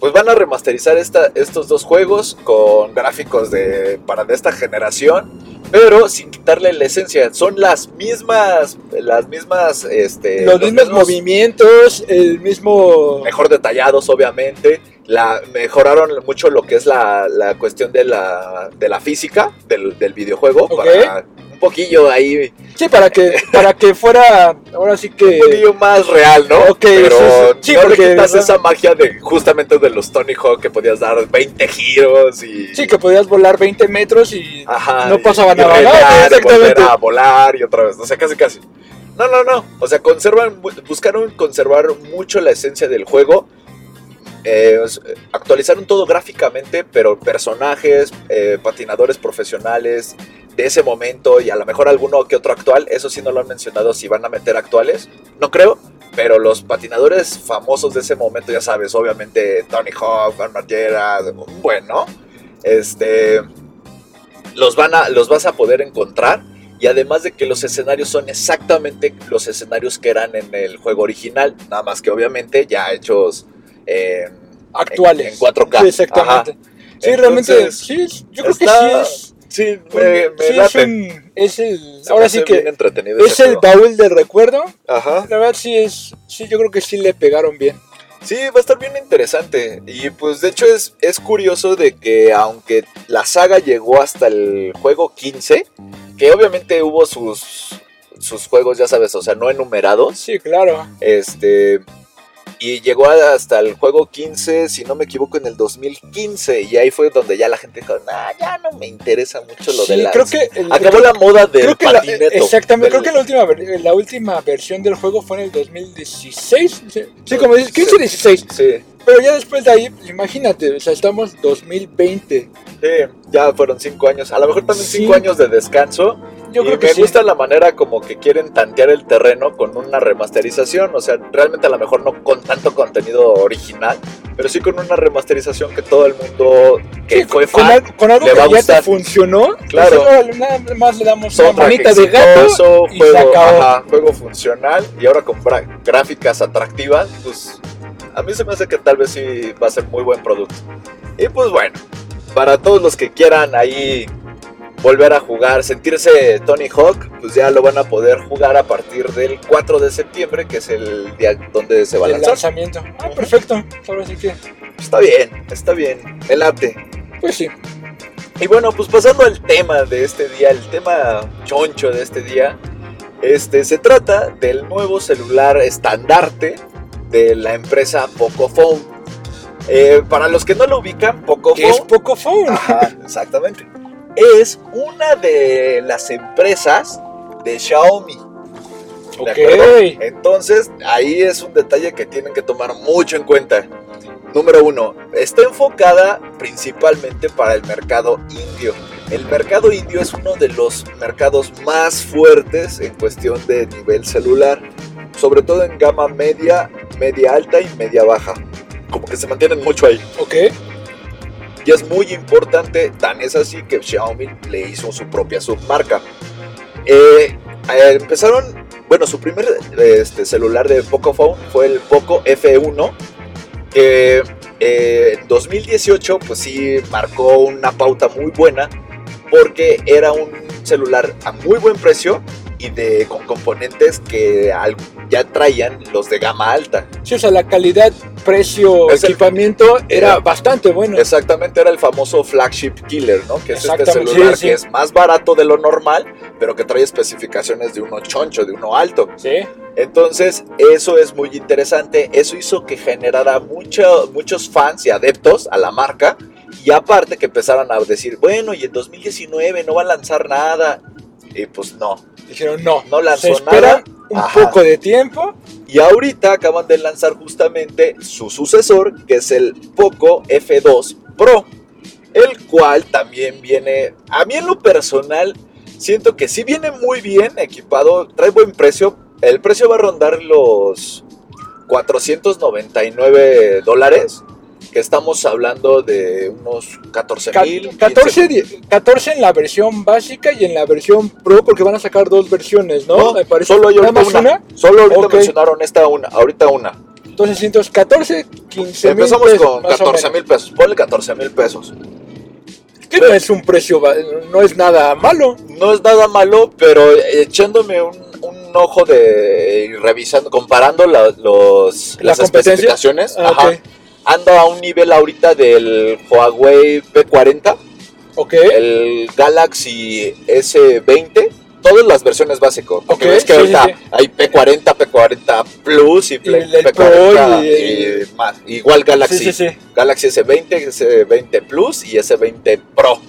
pues van a remasterizar esta, estos dos juegos con gráficos de, para de esta generación, pero sin quitarle la esencia. Son las mismas, las mismas, este, los mismos movimientos, el mismo... mejor detallados, obviamente. La, mejoraron mucho lo que es la, la cuestión de la, de la física del, del videojuego. Para un poquillo ahí, Sí, para que, para que fuera, ahora sí que... un poquillo más real, ¿no? Ok, Pero sí, sí. No porque- le quitas esa magia de justamente de los Tony Hawk que podías dar 20 giros y... Sí, que podías volar 20 metros y Ajá, no pasaba y nada. y exactamente. a volar y otra vez, o sea, casi casi. No, no, no, o sea, conservan, buscaron conservar mucho la esencia del juego. Eh, actualizaron todo gráficamente, pero personajes, eh, patinadores profesionales de ese momento y a lo mejor alguno que otro actual, eso sí no lo han mencionado si van a meter actuales, no creo, pero los patinadores famosos de ese momento, ya sabes, obviamente Tony Hawk, Van Margera, bueno, este, los, van a, los vas a poder encontrar y además de que los escenarios son exactamente los escenarios que eran en el juego original, nada más que obviamente ya hechos en, Actuales. en, en 4K. Sí, exactamente. Sí, realmente, sí, yo creo está- que sí es... Sí, me, me sí, es, un- es el... Se ahora sí que es el juego. baúl de recuerdo. Ajá. La verdad sí es... Sí, yo creo que sí le pegaron bien. Sí, va a estar bien interesante. Y pues de hecho es, es curioso de que aunque la saga llegó hasta el juego 15, que obviamente hubo sus, sus juegos, ya sabes, o sea, no enumerados. Sí, claro. Este. Y llegó hasta el juego 15, si no me equivoco, en el 2015. Y ahí fue donde ya la gente dijo, nah, ya no me interesa mucho lo Sí, de la... creo que... el- Acabó la moda del creo la- patineto. exactamente, del- creo que la última, ver- la última versión del juego fue en el 2016. Sí, sí, como dices, 15 Sí. 16. Sí, Pero ya después de ahí, pues, imagínate, o sea, estamos 2020. sí, ya fueron cinco años. A lo mejor también Sí. cinco años de descanso. Yo y creo que me sí. gusta la manera como que quieren tantear el terreno con una remasterización. O sea, realmente a lo mejor no con tanto contenido original, pero sí con una remasterización que todo el mundo que Sí, fue con, fan al- con algo le que va ya te funcionó, Claro. pues, órale, nada más le damos una manita de gato y se juego, acabó. ajá, juego funcional y ahora con gráficas atractivas, pues A mí se me hace que tal vez sí va a ser muy buen producto. Y pues bueno, para todos los que quieran ahí volver a jugar, sentirse Tony Hawk, pues ya lo van a poder jugar a partir del 4 de septiembre, que es el día donde se va a El lanzar. lanzamiento. Ah, perfecto. Ahora sí que. Está bien, está bien, me late. Pues sí. Y bueno, pues pasando al tema de este día, el tema choncho de este día, este se trata del nuevo celular estandarte de la empresa Pocophone. Eh, para los que no lo ubican, Que es Pocophone poco phone. Ajá, exactamente. Es una de las empresas de Xiaomi. ¿de Ok. acuerdo? Entonces, ahí es un detalle que tienen que tomar mucho en cuenta. Número uno, está enfocada principalmente para el mercado indio. El mercado indio es uno de los mercados más fuertes en cuestión de nivel celular, sobre todo en gama media, media alta y media baja. Como que se mantienen mucho ahí. Ok. Y es muy importante, tan es así que Xiaomi le hizo su propia submarca. Eh, eh, empezaron, bueno, su primer este, celular de Pocophone fue el Poco F1, que eh, en 2018 pues sí marcó una pauta muy buena, porque era un celular a muy buen precio y de, con componentes que al- ya traían los de gama alta. Sí, o sea, la calidad, precio, Es el- equipamiento era Era- bastante bueno. Exactamente, era el famoso flagship killer, ¿no? Que es este celular sí, sí. que es más barato de lo normal, pero que trae especificaciones de uno choncho, de uno alto. Sí. Entonces, eso es muy interesante. Eso hizo que generara mucho- muchos fans y adeptos a la marca. Y aparte que empezaran a decir, bueno, y en 2019 no va a lanzar nada. Y pues no, Dijeron no. no Se lanzó nada. un Ajá. poco de tiempo. Y ahorita acaban de lanzar justamente su sucesor, que es el Poco F2 Pro, el cual también viene, a mí en lo personal, siento que sí viene muy bien equipado, trae buen precio, el precio va a rondar los 499 dólares, que estamos hablando de unos 14 Ca- mil. 14, di- 14 en la versión básica y en la versión Pro, porque van a sacar dos versiones, ¿no? No, Me parece. solo hay ¿Nada ahorita más una. una? Solo ahorita Ok. mencionaron esta una, ahorita una. Entonces, entonces 14, 15 mil Empezamos pesos, con más o 14 menos. mil pesos, ponle 14 mil pesos. Que no es un precio, no es nada malo. No es nada malo, pero echándome un, un ojo de y revisando, comparando la- los, La las especificaciones, Ah, ajá, ok. Anda a un nivel ahorita del Huawei P40, Ok. el Galaxy S20, todas las versiones básicas. Porque Ok, ves que sí, ahorita sí, sí. hay P40, P40 Plus y, el- el P40 Pro y, y- más. Igual Galaxy. Sí, sí, sí. Galaxy S20, S20 Plus y S20 Pro.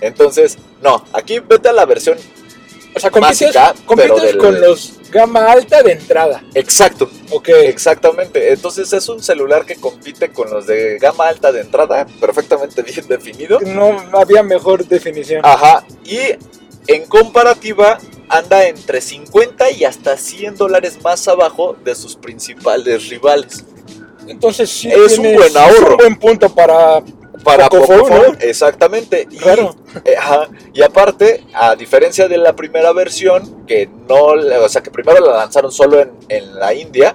Entonces, no, aquí vete a la versión O sea, compites, Básica, compites pero del- con los gama alta de entrada. exacto. Ok. Exactamente. Entonces es un celular que compite con los de gama alta de entrada, perfectamente bien definido. No había mejor definición. Ajá. Y en comparativa anda entre 50 y hasta 100 dólares más abajo de sus principales rivales. Entonces sí Es un buen ahorro. Es un buen punto para... Para Pocophone, Pocophone, ¿no? exactamente. Y, Claro. eh, ajá, y aparte, a diferencia de la primera versión, que no, o sea, que primero la lanzaron solo en, en la India,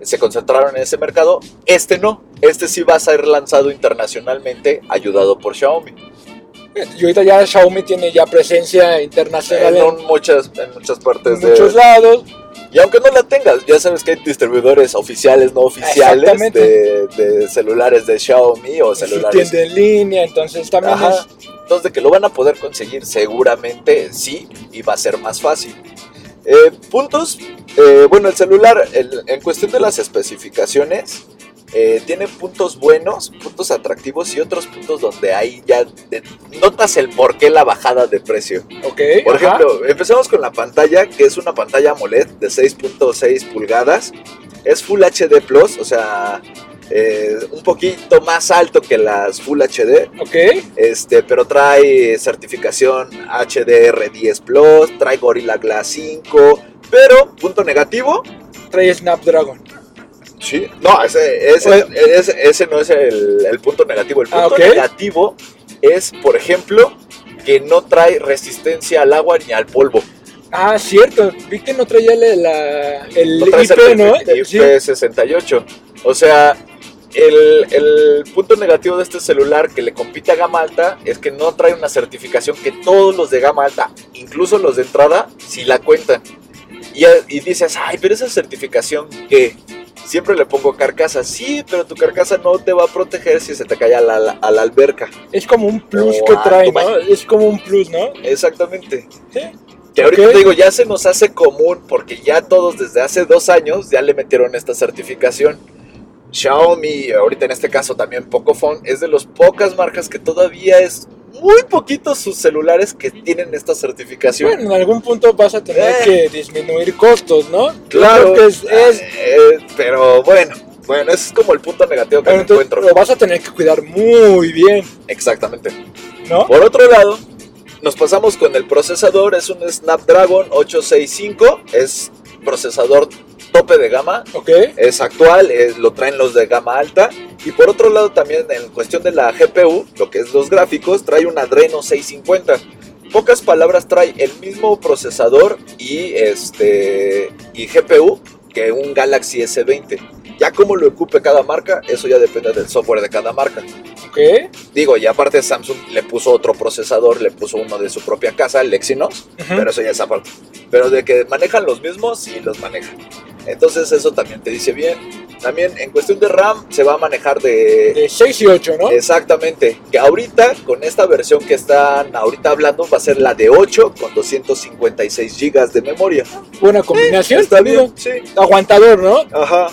se concentraron en ese mercado, este no, este sí va a ser lanzado internacionalmente, ayudado por Xiaomi. Y ahorita ya Xiaomi tiene ya presencia internacional En, muchas, en muchas partes en muchos de... lados. Y aunque no la tengas, ya sabes que hay distribuidores oficiales, no oficiales, de, de celulares de Xiaomi o Su celulares tienda en línea, entonces también Ajá. es... Entonces, de que lo van a poder conseguir seguramente sí, y va a ser más fácil. Eh, puntos, eh, bueno, el celular, el- en cuestión de las especificaciones, eh, tiene puntos buenos, puntos atractivos y otros puntos donde ahí ya notas el por qué la bajada de precio. Ok. Por ajá. ejemplo, empezamos con la pantalla, que es una pantalla AMOLED de 6.6 pulgadas. Es Full HD Plus, o sea, eh, un poquito más alto que las Full HD. Ok. Este, pero trae certificación HDR10 Plus, trae Gorilla Glass 5, pero punto negativo, Trae Snapdragon. sí, no, ese, ese, ese- ese no es el, el punto negativo. El punto Ah, ok. negativo es, por ejemplo, que no trae resistencia al agua ni al polvo. Ah, cierto. Vi que no traía la, la- el No IP, ¿no? certifi- Sí. IP68. O sea, el, el punto negativo de este celular que le compite a gama alta es que no trae una certificación que todos los de gama alta, incluso los de entrada, sí la cuentan. Y, y dices, ay, pero esa certificación que siempre le pongo carcasa. Sí, pero tu carcasa no te va a proteger si se te cae a la, a la alberca. Es como un plus O que trae, ¿no? Es como un plus, ¿no? Exactamente. Sí. Que ahorita Ok. te digo, ya se nos hace común porque ya todos desde hace dos años ya le metieron esta certificación. Xiaomi, ahorita en este caso también Pocophone, es de las pocas marcas que todavía es muy poquitos sus celulares que tienen esta certificación. Bueno, en algún punto vas a tener Eh. que disminuir costos, ¿no? Claro, que es, es- eh, pero bueno, bueno, ese es como el punto negativo que me encuentro. lo vas a tener que cuidar muy bien, Exactamente. ¿no? Por otro lado, nos pasamos con el procesador, es un Snapdragon 865, es procesador tope de gama, Ok. es actual, es- lo traen los de gama alta. Y por otro lado también en cuestión de la GPU, lo que es los gráficos, trae un Adreno 650. Pocas palabras trae el mismo procesador y este y GPU que un Galaxy S20. Ya como lo ocupe cada marca, eso ya depende del software de cada marca. Ok. Digo, y aparte Samsung le puso otro procesador, le puso uno de su propia casa, el Exynos, pero eso ya es aparte. Pero de que manejan los mismos, sí los manejan. Entonces eso también te dice bien. También en cuestión de RAM se va a manejar de... De 6 y 8, ¿no? Exactamente. Que ahorita, con esta versión que están ahorita hablando, va a ser la de 8 con 256 GB de memoria. Buena combinación. Está bien, sí. Aguantador, ¿no? Ajá.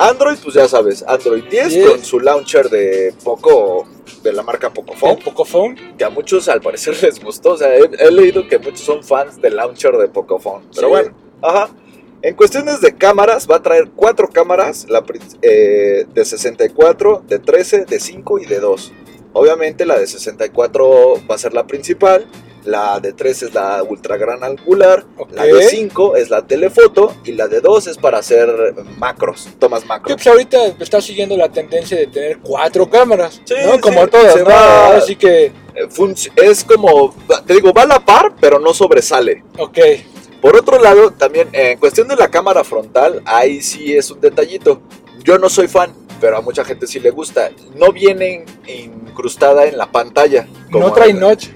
Android, pues ya sabes, Android 10 10. con su launcher de Poco, de la marca Pocophone. Pocophone. que a muchos al parecer les gustó. O sea, he, he leído que muchos son fans del launcher de Pocophone. Pero Sí. bueno, ajá. En cuestiones de cámaras, va a traer cuatro cámaras la, eh, de 64, de 13, de 5 y de 2. Obviamente la de 64 va a ser la principal, la de 13 es la ultra gran angular, la de 5 es la telefoto y la de 2 es para hacer macros, tomas Que macros. pues ahorita está siguiendo la tendencia de tener cuatro cámaras, Sí, ¿no? sí, Como todas, va- Así que, Eh, Es como, te digo, va a la par, pero no sobresale. ok. Por otro lado, también en cuestión de la cámara frontal, ahí sí es un detallito. Yo no soy fan, pero a mucha gente sí le gusta. No viene incrustada en la pantalla. como No trae notch.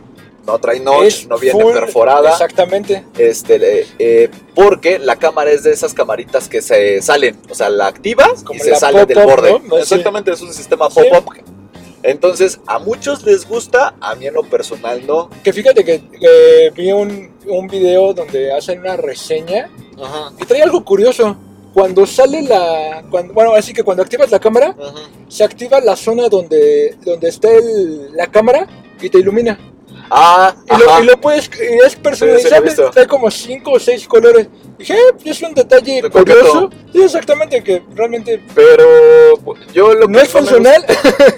No trae notch, es no viene full- perforada. Exactamente. Este, eh, eh, porque la cámara es de esas camaritas que se salen. O sea, la activas Como y se sale del borde. ¿no? Exactamente, es un sistema Sí. pop-up. Entonces, a muchos les gusta, a mí en lo personal no. Que fíjate que, que vi un, un video donde hacen una reseña Ajá, y trae algo curioso. Cuando sale la. Cuando, bueno, así que cuando activas la cámara, ajá. se activa la zona donde, donde está el- la cámara y te ilumina. Ah, Y lo, y lo puedes. Y es personalizable. trae como 5 o 6 colores. Dije, eh, es un detalle De curioso. Sí, exactamente, que realmente Pero pues, yo lo no es funcional.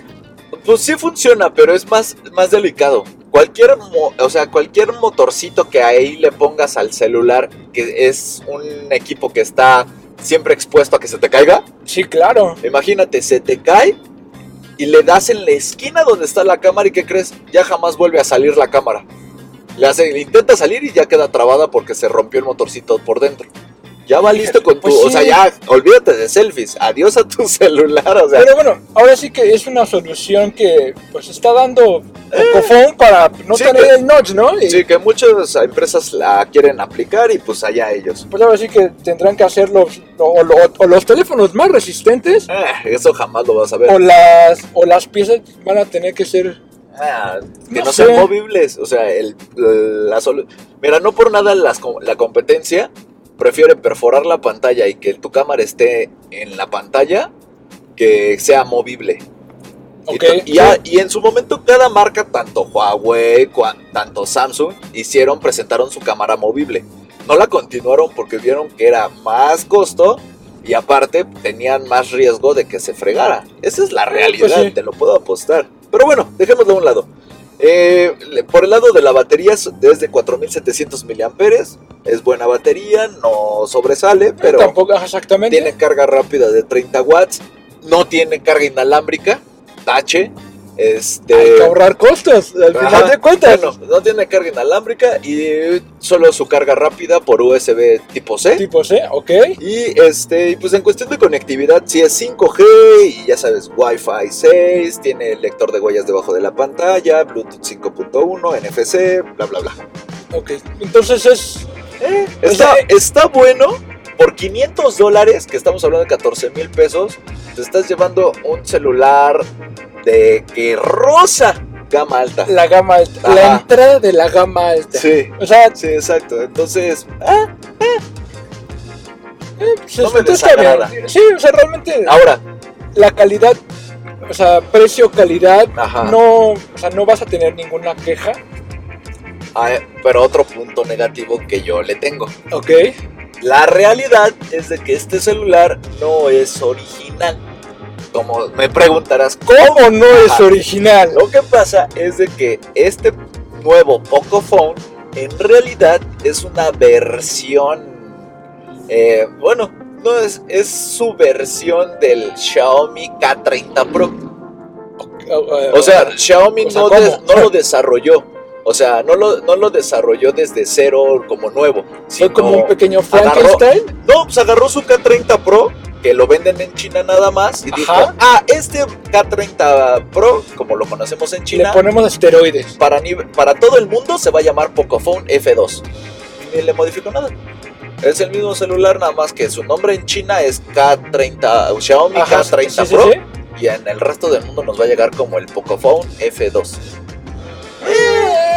pues sí funciona, pero es más, más delicado. Cualquier, mo- o sea, cualquier motorcito que ahí le pongas al celular, que es un equipo que está siempre expuesto a que se te caiga, sí, claro. imagínate, se te cae y le das en la esquina donde está la cámara y ¿qué crees? Ya jamás vuelve a salir la cámara. Le, hace, le intenta salir y ya queda trabada porque se rompió el motorcito por dentro. Ya va listo con tu, Pues o sea, sí. ya olvídate de selfies, adiós a tu celular, o sea, Pero bueno, ahora sí que es una solución que pues está dando Pocophone para no Eh. Sí, tener que- el notch, ¿no? Y Sí, que muchas empresas la quieren aplicar y pues allá ellos. pues ahora sí que tendrán que hacer los, o, lo- o los teléfonos más resistentes Ah, eso jamás lo vas a ver. o las, o las piezas van a tener que ser... Ah, que No no, sé. sean movibles. O sea, el, la solu- Mira, no por nada las la competencia prefiere perforar la pantalla y que tu cámara esté en la pantalla que sea movible. Y Ok, to- Y, en su momento cada marca, tanto Huawei, cua- tanto Samsung, hicieron, presentaron su cámara movible. No la continuaron porque vieron que era más costo y aparte tenían más riesgo de que se fregara. Esa es la realidad, pues sí. te lo puedo apostar. Pero bueno, dejémoslo a un lado. Eh, por el lado de la batería es desde 4700 miliamperes. Es buena batería, no sobresale, pero tampoco exactamente. tiene carga rápida de 30 watts, no tiene carga inalámbrica, tache, Este, Hay que ahorrar costos, al Ajá, final de cuentas. Bueno, no tiene carga inalámbrica y solo su carga rápida por USB tipo C. Tipo C, ok. Y este, pues en cuestión de conectividad, sí es 5G y ya sabes, Wi-Fi 6, tiene lector de huellas debajo de la pantalla, Bluetooth 5.1, NFC, bla bla bla. Ok, entonces es. Eh, está, sea, está bueno. Por 500 dólares, que estamos hablando de 14 mil pesos, te estás llevando un celular de que rosa gama alta. La gama alta. La entrada de la gama alta. Sí, O sea, sí, exacto. Entonces, ah, eh, pues, No me desagrada. Sí, o sea, realmente ahora, la calidad, o sea, precio-calidad, Ajá. no, o sea, no vas a tener ninguna queja. ah, pero otro punto negativo que yo le tengo. Ok. La realidad es de que este celular no es original. Como me preguntarás, ¿Cómo no es Ajá. original? Lo que pasa es de que este nuevo Pocophone en realidad es una versión, eh, bueno, no es, es su versión del Xiaomi K30 Pro. O sea, Xiaomi o sea, no, ¿cómo? des- no lo desarrolló. O sea, no lo, no lo desarrolló desde cero como nuevo. fue como un pequeño Frankenstein. No, pues agarró su K30 Pro, que lo venden en China nada más, y dijo, ah, este K30 Pro, como lo conocemos en Le China, ponemos esteroides. para, para todo el mundo se va a llamar Pocophone F2. Ni le modificó nada. Es el mismo celular, nada más que su nombre en China es K30, Xiaomi Ajá, K30 sí, sí, Pro, sí. y en el resto del mundo nos va a llegar como el Pocophone F2. Sí,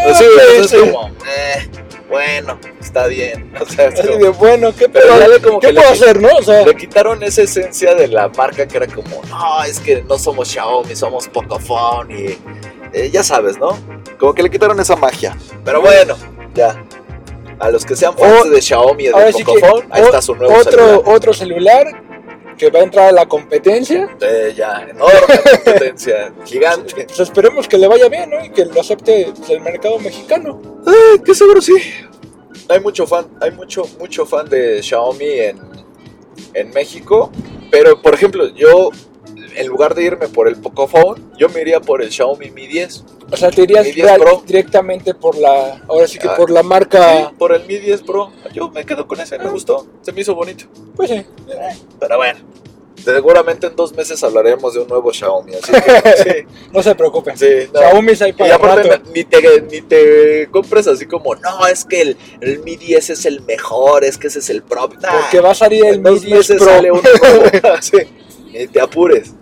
Ok, es sí. como, eh, bueno, está bien. O sea, es como- bueno, ¿qué Pero como ¿qué que le- puedo hacer, no? O sea, Le quitaron esa esencia de la marca que era como, no, es que no somos Xiaomi, somos Pocophone y eh, ya sabes, ¿no? Como que le quitaron esa magia. Pero bueno, ya. A los que sean fans O- de Xiaomi y de ahora sí que Pocophone, ahí o- está su nuevo otro, celular. otro celular que va a entrar a la competencia. Ya, enorme competencia, gigante. Pues esperemos que le vaya bien, ¿no? Y que lo acepte el mercado mexicano. Eh, que seguro sí. Hay mucho fan, hay mucho, mucho fan de Xiaomi en, en México. Pero, por ejemplo, yo, en lugar de irme por el Pocophone, yo me iría por el Xiaomi Mi 10. O sea, te irías Mi 10 real- Pro. directamente por la. Ahora sí que Ah, por la marca. Sí, por el Mi 10 Pro. Yo me quedo con ese, me gustó. Se me hizo bonito. Pues sí. Pero bueno. Seguramente en dos meses hablaremos de un nuevo Xiaomi. Así que, No se preocupen. sí, sí. no. Xiaomi es ahí Y para aparte rato. ni te, ni te compres así como, no, es que el, el Mi 10 es el mejor, es que ese es el Pro. Nah, Porque va a salir el Mi dos 10 meses Pro. sale uno nuevo. Sí, ni te apures.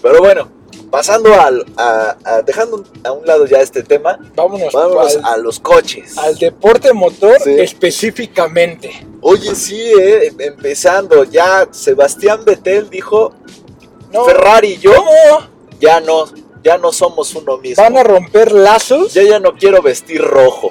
Pero bueno, pasando al, a, a- dejando a un lado ya este tema, Vámonos, vámonos al, a los coches. al deporte motor Sí. específicamente. Oye, sí, eh, em- empezando, ya Sebastián Vettel dijo, No, Ferrari y yo ¿cómo? ya no, ya no somos uno mismo. Van a romper lazos. Yo ya no quiero vestir rojo.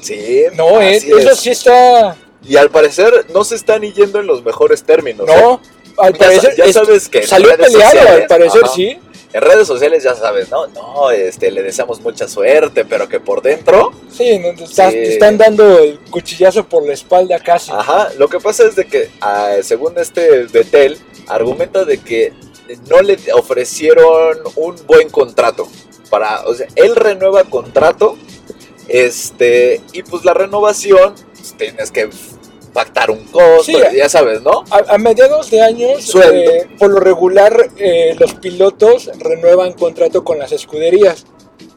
Sí, No, eh, eso es. sí está. Y al parecer no se están yendo en los mejores términos. ¿eh? Al Ya, parecer. ya es- sabes que salió peleado, al sociales, parecer, ajá, sí. En redes sociales ya sabes, ¿no? No, este, le deseamos mucha suerte, pero que por dentro, Sí, no, te está- Sí. te están dando el cuchillazo por la espalda casi. ajá, lo que pasa es de que, ah, según este Betel, argumenta de que no le ofrecieron un buen contrato. Para, o sea, él renueva contrato, este, y pues la renovación, pues, tienes que pactar un costo, Sí. ya sabes, ¿no? A, a mediados de años, eh, por lo regular, eh, los pilotos renuevan contrato con las escuderías.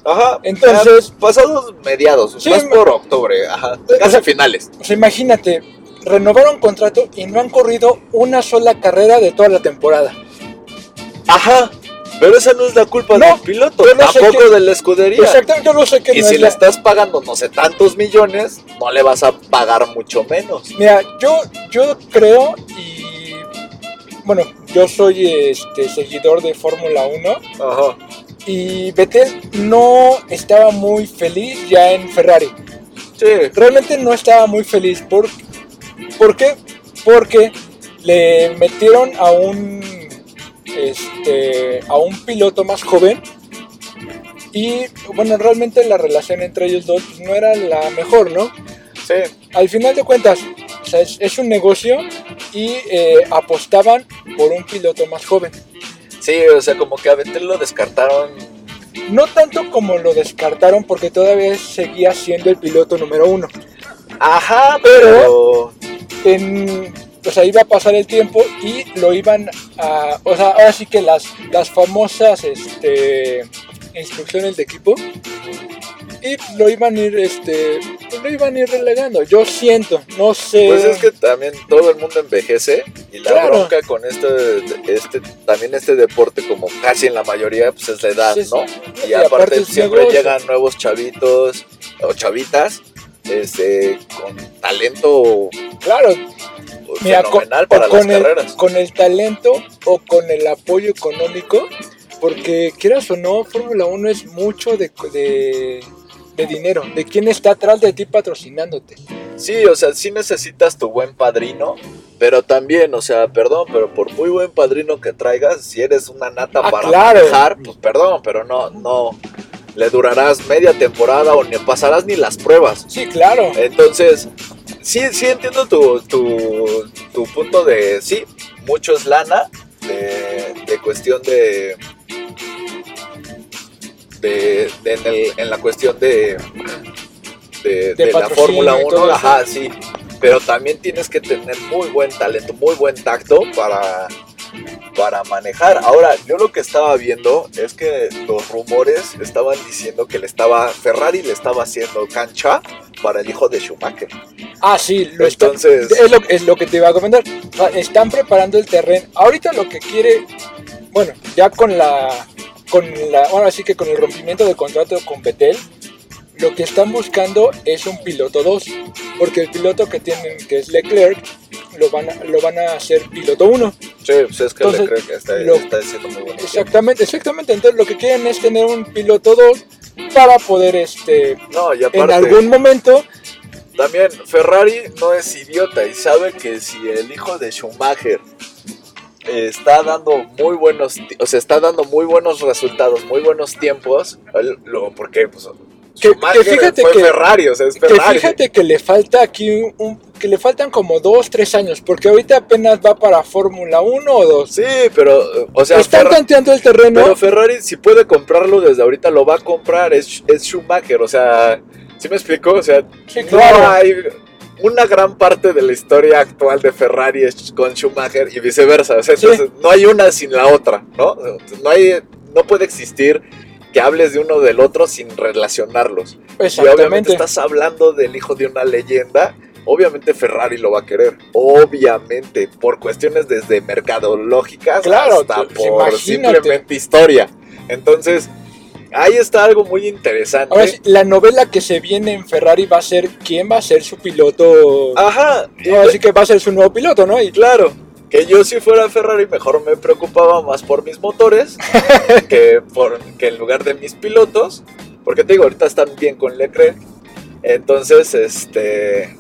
Ajá. Entonces- pasados mediados, Sí, más por octubre, ajá, Eh, casi o sea- finales. O sea, imagínate, renovaron contrato y no han corrido una sola carrera de toda la temporada. Ajá. Pero esa no es la culpa No, del piloto, no tampoco qué- de la escudería. Exactamente, yo no sé qué Y no si es le la- estás pagando, no sé, tantos millones, no le vas a pagar mucho menos. Mira, yo, yo creo y... Bueno, yo soy este, seguidor de Fórmula 1 Ajá. y Vettel no estaba muy feliz ya en Ferrari. Sí. realmente no estaba muy feliz. ¿Por, ¿por qué? Porque le metieron a un este a un piloto más joven y bueno realmente la relación entre ellos dos pues, no era la mejor no Sí. al final de cuentas o sea, es, es un negocio y eh, apostaban por un piloto más joven Sí, o sea, como que a Betel lo descartaron. No tanto como lo descartaron porque todavía seguía siendo el piloto número uno. Ajá, pero... En, o sea, iba a pasar el tiempo y lo iban a... O sea, ahora sí que las, las famosas este, instrucciones de equipo y lo iban a ir este lo iban a ir relegando yo siento no sé Pues es que también todo el mundo envejece y la Claro. bronca con este, este, también este deporte como casi en la mayoría pues es la edad, Sí, sí. ¿no? Y Y aparte siempre negocio. llegan nuevos chavitos o chavitas este, con talento claro Mira, con, fenomenal o para las con el, carreras. con el talento o con el apoyo económico, porque quieras o no, Fórmula 1 es mucho de, de, de dinero, de quién está atrás de ti patrocinándote. Sí, o sea, sí necesitas tu buen padrino, pero también, o sea, perdón, pero por muy buen padrino que traigas, si eres una nata Ah, para claro. manejar, pues perdón, pero no, no le durarás media temporada o ni pasarás ni las pruebas. Sí, claro. Entonces, sí, sí entiendo tu, tu, tu punto de, sí, mucho es lana, de, de cuestión de, de, de en, el- en la cuestión de, de, de la Fórmula y 1, todo eso. ajá, sí, pero también tienes que tener muy buen talento, muy buen tacto para, para manejar. Ahora, yo lo que estaba viendo es que los rumores estaban diciendo que le estaba, Ferrari le estaba haciendo cancha para el hijo de Schumacher. Ah, sí, lo está- Entonces- es, lo, es lo que te iba a comentar. Están preparando el terreno. Ahorita lo que quiere, bueno, ya con la, con la, ahora sí que con el rompimiento del contrato con Betel, lo que están buscando es un piloto 2, porque el piloto que tienen, que es Leclerc, lo van a, lo van a hacer piloto 1. Sí, pues es que Entonces, le creo que está, lo- está haciendo muy bueno. Exactamente, exactamente. Entonces lo que quieren es tener un piloto 2 para poder, este, No, y en algún momento, también Ferrari no es idiota y sabe que si el hijo de Schumacher está dando muy buenos, o sea, está dando muy buenos resultados, muy buenos tiempos, porque pues, Que- Schumacher que fíjate fue que- Ferrari, o sea, es que Ferrari. fíjate que le falta aquí un, que le faltan como 2, 3 años, porque ahorita apenas va para Fórmula 1 o 2. Sí, pero, o sea, Están Ferra- tanteando el terreno. pero Ferrari si puede comprarlo desde ahorita, lo va a comprar, es, es Schumacher, o sea, ¿sí me explico? O sea, Sí, claro. No hay una gran parte de la historia actual de Ferrari es con Schumacher y viceversa. O sea, Sí. entonces no hay una sin la otra, ¿no? No hay, no puede existir que hables de uno del otro sin relacionarlos. Y obviamente estás hablando del hijo de una leyenda. Obviamente Ferrari lo va a querer. Obviamente, por cuestiones desde mercadológicas Claro, hasta pues, por imagínate. simplemente historia. Entonces, ahí está algo muy interesante. Ahora la novela que se viene en Ferrari va a ser quién va a ser su piloto. Ajá. No, así que va a ser su nuevo piloto, ¿no? Y Claro, que yo si fuera Ferrari mejor me preocupaba más por mis motores que, por, que en lugar de mis pilotos, porque te digo, ahorita están bien con Leclerc, entonces este,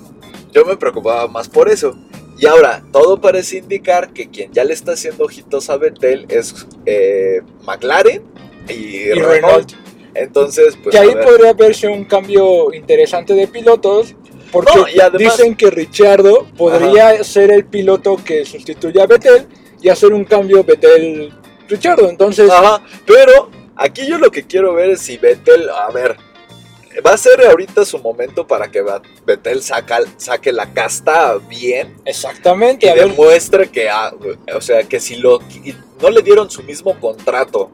yo me preocupaba más por eso. Y ahora, todo parece indicar que quien ya le está haciendo ojitos a Vettel es eh, McLaren y, y Renault. Renault. Entonces, pues que ahí podría verse un cambio interesante de pilotos. Porque No, y además- dicen que Ricciardo podría ser el piloto que sustituya a Vettel y hacer un cambio Vettel-Ricciardo. Entonces, Ajá, pero aquí yo lo que quiero ver es si Vettel, a ver, va a ser ahorita su momento para que Vettel saca, saque la casta bien exactamente. y a ver, demuestre que, ah, o sea, que si lo no le dieron su mismo contrato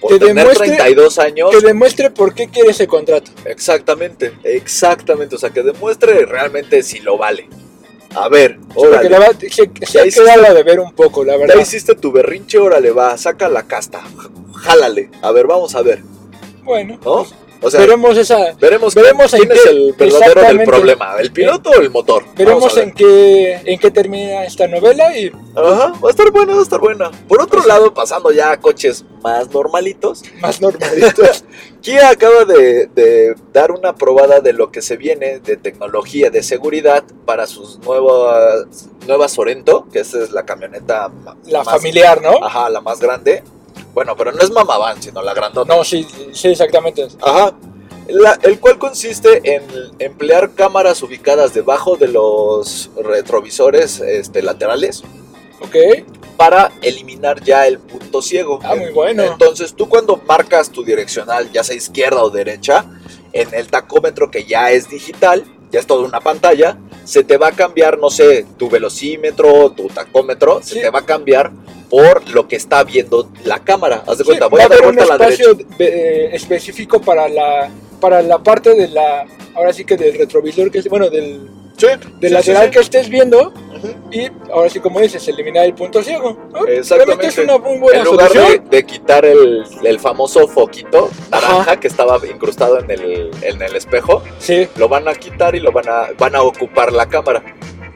por Que tener demuestre- 32 años, que demuestre por qué quiere ese contrato. exactamente, exactamente, o sea, que demuestre realmente si lo vale. A ver, órale, la verdad, se, se hiciste- quedado de ver un poco, la verdad. ya hiciste tu berrinche, órale, va, saca la casta, jálale, a ver, vamos a ver, Bueno, ¿no? pues, O sea, veremos esa, Veremos, Veremos quién en es qué- el verdadero del problema, el piloto o el motor. veremos ver. en qué, en qué termina esta novela y Ajá, va a estar buena, va a estar buena. Por otro Pues- lado, pasando ya a coches más normalitos, más normalitos. Kia acaba de, de dar una probada de lo que se viene de tecnología de seguridad para sus nuevas nueva Sorento, que esa es la camioneta la más- familiar, ¿no? Ajá, la más grande. Bueno, pero no es Mamavan, sino la grandota. No, sí, sí, exactamente. Ajá. La- el cual consiste en emplear cámaras ubicadas debajo de los retrovisores este, laterales Ok. para eliminar ya el punto ciego. Ah, muy bueno. Entonces tú cuando marcas tu direccional, ya sea izquierda o derecha, en el tacómetro que ya es digital, ya es toda una pantalla, se te va a cambiar, no sé, tu velocímetro, tu tacómetro, Sí. se te va a cambiar por lo que está viendo la cámara. Haz de Sí, cuenta, voy va a dar un vuelta a la derecha. espacio eh, específico para la para la parte de la ahora sí que del retrovisor que es bueno del, Sí, del sí, lateral sí, que estés viendo Ujú. y ahora sí como dices eliminar el punto ciego ¿no? Exactamente. Es una muy buena En lugar de, de quitar el, el famoso foquito naranja Ajá. que estaba incrustado en el, en el espejo, sí lo van a quitar y lo van a, van a ocupar la cámara.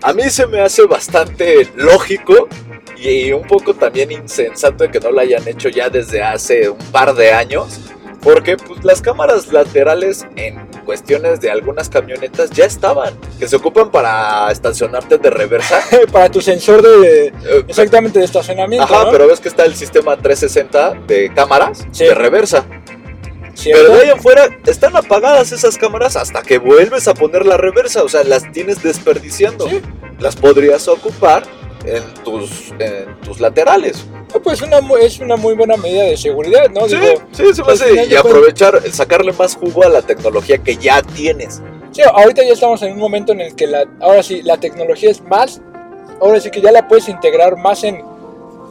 A mí se me hace bastante lógico y un poco también insensato de que no lo hayan hecho ya desde hace un par de años. Porque pues, las cámaras laterales en cuestiones de algunas camionetas ya estaban, que se ocupan para estacionarte de reversa. para tu sensor de Eh, exactamente de estacionamiento Ajá, ¿no? pero ves que está el sistema 360 de cámaras Sí. de reversa. ¿Cierto? Pero de ahí en fuera están apagadas esas cámaras hasta que vuelves a poner la reversa. O sea, las tienes desperdiciando. Sí. Las podrías ocupar en tus, en tus laterales. Pues una, es una muy buena medida de seguridad no Sí, Digo, sí, se me al hace. final Y aprovechar, sacarle más jugo a la tecnología que ya tienes. Sí, ahorita ya estamos en un momento en el que la, ahora sí, la tecnología es más, ahora sí que ya la puedes integrar más en,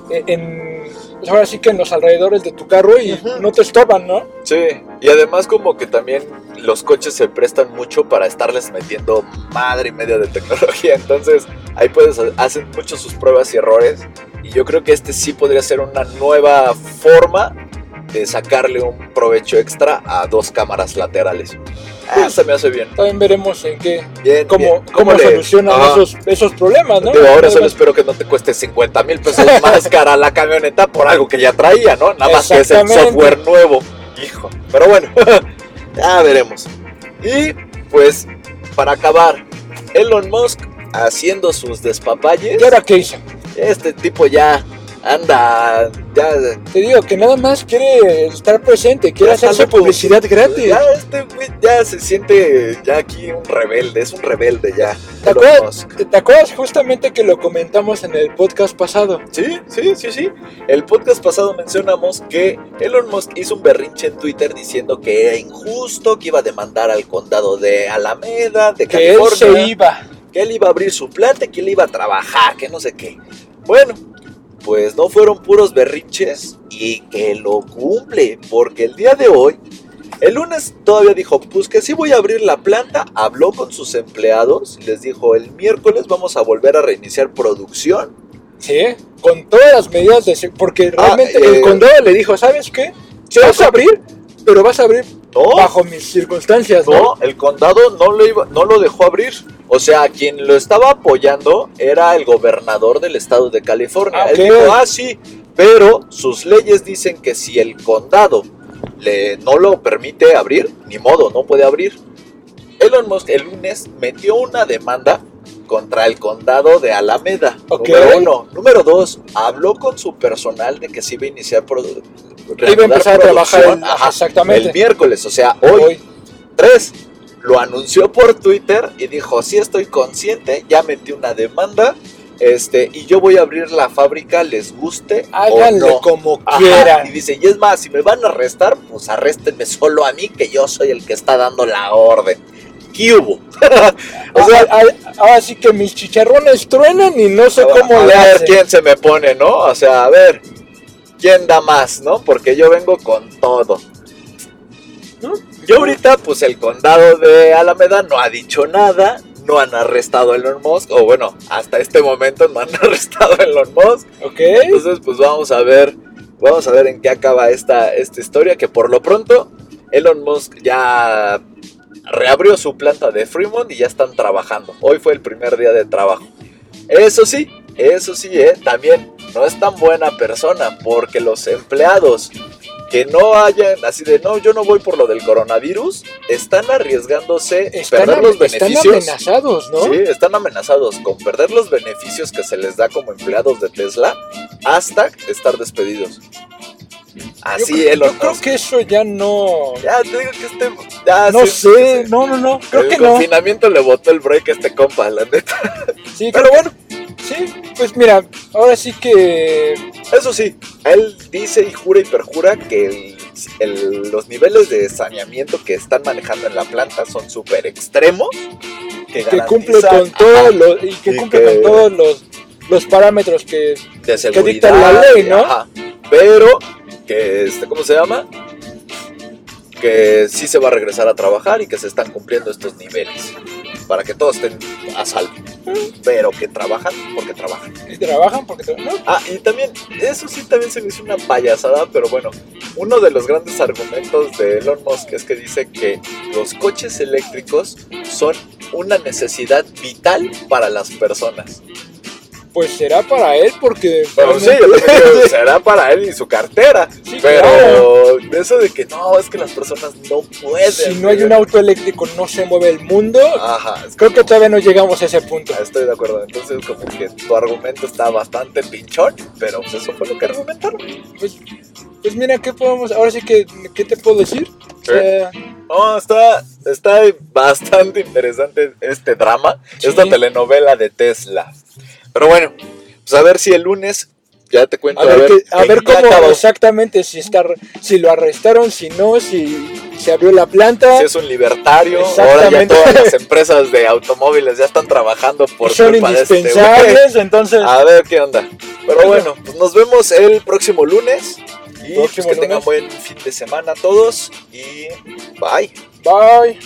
en pues ahora sí que en los alrededores de tu carro y no te estorban, ¿no? Sí, y además como que también los coches se prestan mucho para estarles metiendo madre y media de tecnología, entonces ahí puedes hacen mucho sus pruebas y errores y yo creo que este sí podría ser una nueva forma de sacarle un provecho extra a dos cámaras laterales. Ah, se me hace bien. También veremos en qué, Bien, cómo, bien. cómo le- solucionan esos, esos problemas, ¿no? Digo, ahora solo espero que no te cueste 50 mil pesos más cara la camioneta por algo que ya traía, ¿no? Nada más que es el software nuevo. Hijo. Pero bueno, ya veremos. Y pues, para acabar, Elon Musk haciendo sus despapalles. ¿Y ahora qué hizo? Este tipo ya anda, ya. Te digo que nada más quiere estar presente, quiere hacerse publicidad gratis. Ya este güey ya se siente ya aquí un rebelde, es un rebelde ya. ¿Te acuerdas. ¿Te acuerdas justamente que lo comentamos en el podcast pasado? Sí, sí, sí, sí. El podcast pasado mencionamos que Elon Musk hizo un berrinche en Twitter diciendo que era injusto, que iba a demandar al condado de Alameda, de Que él California, se iba. Que él iba a abrir su planta, que él iba a trabajar, que no sé qué. Bueno, pues no fueron puros berrinches y que lo cumple, porque el día de hoy, el lunes todavía dijo, pues que sí voy a abrir la planta, habló con sus empleados, les dijo, el miércoles vamos a volver a reiniciar producción. Sí, con todas las medidas de... se- Porque realmente eh, el condado le dijo, ¿sabes qué? Sí, vas a abrir, pero vas a abrir No, bajo mis circunstancias, ¿no? no, el condado no lo, iba, no lo dejó abrir. O sea, quien lo estaba apoyando era el gobernador del estado de California. Ah, Él dijo, ah, sí, pero sus leyes dicen que si el condado le, no lo permite abrir, ni modo, no puede abrir. Elon Musk el lunes metió una demanda contra el condado de Alameda. Número uno. Número dos, habló con su personal de que se iba a iniciar Iba a empezar a trabajar el- ajá, exactamente. el miércoles, o sea, hoy. Hoy. Tres, lo anunció por Twitter y dijo, sí estoy consciente, ya metí una demanda, este, y yo voy a abrir la fábrica, les guste Háganle o no. como Ajá, quieran. Y dice, y es más, si me van a arrestar, pues arréstenme solo a mí, que yo soy el que está dando la orden. ¿Qué hubo? O sea, a- ahora sí que mis chicharrones truenan y no sé cómo a le ver hacen. quién se me pone, ¿no? O sea, a ver, ¿quién da más, no? Porque yo vengo con todo. ¿No? Yo ahorita, pues el condado de Alameda no ha dicho nada, no han arrestado a Elon Musk, o bueno, hasta este momento no han arrestado a Elon Musk. Ok. Entonces, pues vamos a ver, vamos a ver en qué acaba esta, esta historia, que por lo pronto Elon Musk ya reabrió su planta de Fremont y ya están trabajando. Hoy fue el primer día de trabajo. Eso sí, eso sí, ¿eh? también no es tan buena persona porque los empleados que no hayan, así de, no, yo no voy por lo del coronavirus, están arriesgándose Están, perder los am- están beneficios. amenazados, ¿no? Sí, están amenazados con perder los beneficios que se les da como empleados de Tesla hasta estar despedidos. Yo Así creo- Elon Yo creo Musk. que eso ya no. Ya te digo que este. Ya, No sí, sé, sí, sí. no, no, no. Creo el que no. confinamiento le botó el break a este compa, la neta. Sí, Pero bueno, Sí, pues mira, ahora sí que Eso sí, él dice y jura y perjura que el- el- los niveles de saneamiento que están manejando en la planta son súper extremos. Que, que cumple con todos los y que y cumple que- con todos los los parámetros que de seguridad. dicta la ley, ¿no? ajá. Pero que este, ¿cómo se llama? Que sí se va a regresar a trabajar y que se están cumpliendo estos niveles para que todos estén a salvo. Pero que trabajan porque trabajan. que trabajan porque tra- no, Ah, y también, eso sí también se me hizo una payasada, pero bueno, uno de los grandes argumentos de Elon Musk es que dice que los coches eléctricos son una necesidad vital para las personas. Pues será para él porque Bueno, sí, yo creo será para él y su cartera. Sí, pero claro. eso de que no, es que las personas no pueden. si no hay un auto eléctrico no se mueve el mundo. Ajá, Creo que todavía no llegamos a ese punto. Estoy de acuerdo. Entonces, como que tu argumento está bastante pinchón, pero pues eso fue lo que argumentaron. Pues, pues mira, ¿qué podemos? Ahora sí que, ¿qué te puedo decir? O sea, No, está, está bastante interesante este drama, Sí. esta telenovela de Tesla. Pero bueno, pues a ver si el lunes ya te cuento. a ver, a ver cómo acabó. exactamente, si está, si lo arrestaron, si no, si se abrió la planta, Si es un libertario, ahora ya todas las empresas de automóviles ya están trabajando por son este indispensables, entonces A ver qué onda. Pero bueno, pues nos vemos el próximo lunes. Y pues que tengan buen fin de semana todos. Y bye. bye.